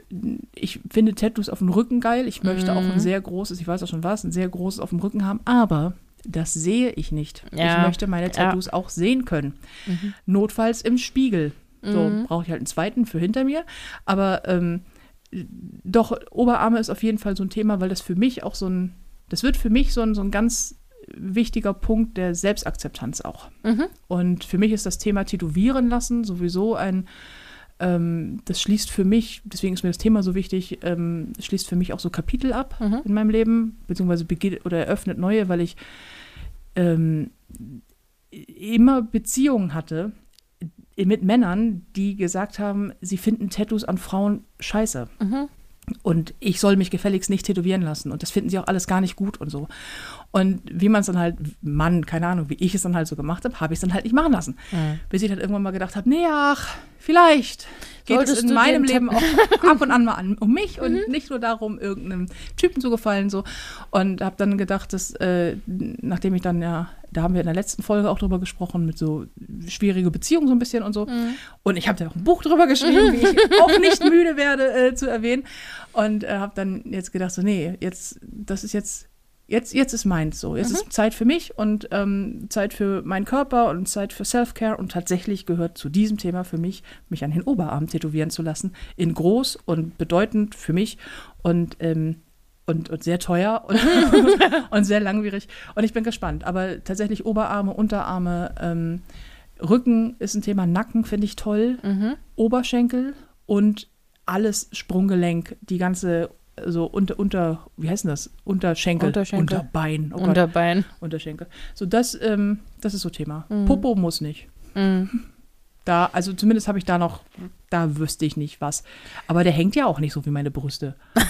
ich finde Tattoos auf dem Rücken geil. Ich möchte auch ein sehr großes, ich weiß auch schon was, ein sehr großes auf dem Rücken haben, aber das sehe ich nicht. Ja, Ich möchte meine Tattoos auch sehen können. Notfalls im Spiegel. So brauche ich halt einen zweiten für hinter mir. Aber ähm, doch, Oberarme ist auf jeden Fall so ein Thema, weil das für mich auch so ein, das wird für mich so ein, so ein ganz wichtiger Punkt der Selbstakzeptanz auch. Und für mich ist das Thema Tätowieren lassen sowieso ein, ähm, das schließt für mich, deswegen ist mir das Thema so wichtig, ähm, schließt für mich auch so Kapitel ab in meinem Leben, beziehungsweise beginnt oder eröffnet neue, weil ich ähm, immer Beziehungen hatte mit Männern, die gesagt haben, sie finden Tattoos an Frauen scheiße. Und ich soll mich gefälligst nicht tätowieren lassen. Und das finden sie auch alles gar nicht gut und so. Und wie man es dann halt, Mann, keine Ahnung, wie ich es dann halt so gemacht habe, habe ich es dann halt nicht machen lassen. Mhm. Bis ich dann irgendwann mal gedacht habe, nee, ach, vielleicht geht Solltest es in meinem Leben auch ab und an mal an, um mich und nicht nur darum, irgendeinem Typen zu gefallen. So. Und habe dann gedacht, dass, äh, nachdem ich dann ja, da haben wir in der letzten Folge auch drüber gesprochen, mit so schwierige Beziehungen so ein bisschen und so. Und ich habe da auch ein Buch drüber geschrieben, wie ich auch nicht müde werde äh, zu erwähnen. Und äh, habe dann jetzt gedacht, so, nee, jetzt, das ist jetzt jetzt, jetzt ist meins so. Jetzt ist Zeit für mich und ähm, Zeit für meinen Körper und Zeit für Self-Care. Und tatsächlich gehört zu diesem Thema für mich, mich an den Oberarm tätowieren zu lassen. In groß und bedeutend für mich und, ähm, und, und sehr teuer und, und sehr langwierig. Und ich bin gespannt. Aber tatsächlich Oberarme, Unterarme, ähm, Rücken ist ein Thema, Nacken finde ich toll, Oberschenkel und alles Sprunggelenk, die ganze so unter, unter, wie heißt das? Unterschenkel, Unterschenkel. Unterbein. Oh Unterbein. Unterschenkel. So, das, ähm, das ist so Thema. Popo muss nicht. Mhm. Da, also zumindest habe ich da noch, da wüsste ich nicht was. Aber der hängt ja auch nicht so wie meine Brüste.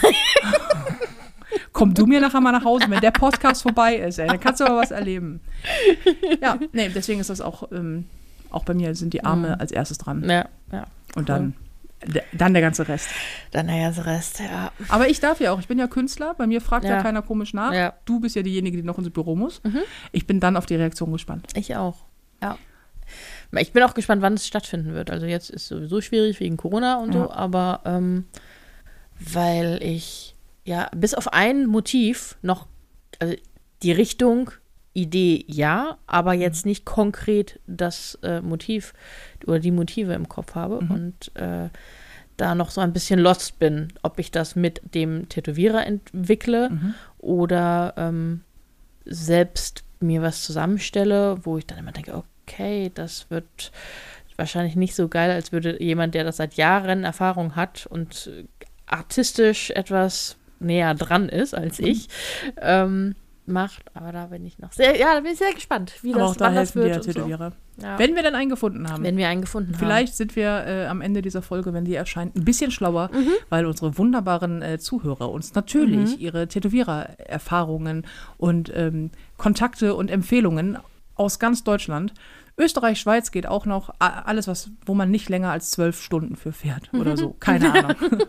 Komm du mir nachher mal nach Hause, wenn der Podcast vorbei ist, ey, dann kannst du aber was erleben. Ja, nee, deswegen ist das auch, ähm, auch bei mir sind die Arme als erstes dran. Ja, ja. Und dann, d- dann der ganze Rest. Dann der ganze Rest, ja. Aber ich darf ja auch, ich bin ja Künstler, bei mir fragt ja, Ja. keiner komisch nach. Ja. Du bist ja diejenige, die noch ins Büro muss. Ich bin dann auf die Reaktion gespannt. Ich auch. Ja. Ich bin auch gespannt, wann es stattfinden wird. Also jetzt ist sowieso schwierig wegen Corona und so, Ja. aber ähm, weil ich ja bis auf ein Motiv noch, also die Richtung, Idee ja, aber jetzt nicht konkret das äh, Motiv oder die Motive im Kopf habe und äh, da noch so ein bisschen lost bin, ob ich das mit dem Tätowierer entwickle oder ähm, selbst mir was zusammenstelle, wo ich dann immer denke, okay, das wird wahrscheinlich nicht so geil, als würde jemand, der das seit Jahren Erfahrung hat und artistisch etwas näher dran ist als ich, ähm, macht. Aber da bin ich noch sehr, ja, da bin ich sehr gespannt, wie Aber das, auch da wann das helfen wird. und so. Ja. Wenn wir dann einen gefunden haben. Wenn wir einen gefunden haben. Vielleicht sind wir äh, am Ende dieser Folge, wenn die erscheint, ein bisschen schlauer, weil unsere wunderbaren äh, Zuhörer uns natürlich ihre Tätowierer-Erfahrungen und ähm, Kontakte und Empfehlungen aus ganz Deutschland. Österreich, Schweiz geht auch noch. Alles, was, wo man nicht länger als zwölf Stunden für fährt oder so. Keine Ahnung.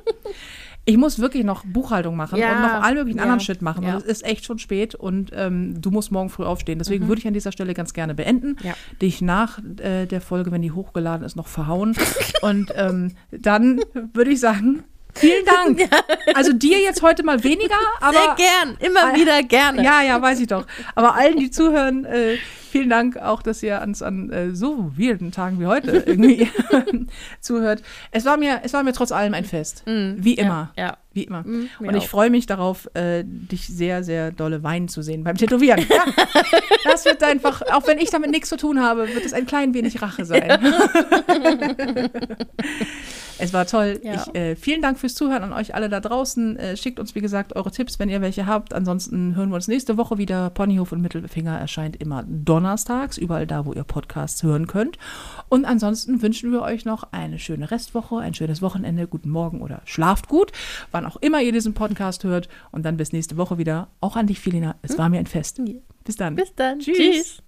Ich muss wirklich noch Buchhaltung machen Ja, und noch all möglichen ja, anderen Shit machen. ja. Und es ist echt schon spät und ähm, du musst morgen früh aufstehen. Deswegen würde ich an dieser Stelle ganz gerne beenden. Dich nach äh, der Folge, wenn die hochgeladen ist, noch verhauen. und ähm, dann würde ich sagen, vielen Dank. Also dir jetzt heute mal weniger, aber. sehr gern, immer wieder gerne. Ja, ja, weiß ich doch. Aber allen, die zuhören, äh, vielen Dank auch, dass ihr uns an äh, so wilden Tagen wie heute irgendwie zuhört. Es war mir, es war mir trotz allem ein Fest. Wie immer. Ja. Wie immer. Mm, Und ich freue mich darauf, äh, dich sehr, sehr dolle weinen zu sehen beim Tätowieren. Ja, das wird einfach, auch wenn ich damit nichts zu tun habe, wird es ein klein wenig Rache sein. es war toll. Ja. Ich, äh, vielen Dank fürs Zuhören an euch alle da draußen. Äh, schickt uns, wie gesagt, eure Tipps, wenn ihr welche habt. Ansonsten hören wir uns nächste Woche wieder. Ponyhof und Mittelfinger erscheint immer donnerstags, überall da, wo ihr Podcasts hören könnt. Und ansonsten wünschen wir euch noch eine schöne Restwoche, ein schönes Wochenende, guten Morgen oder schlaft gut, wann auch immer ihr diesen Podcast hört. Und dann bis nächste Woche wieder. Auch an dich, Felina. Es war mir ein Fest. Bis dann. Bis dann. Tschüss. Tschüss.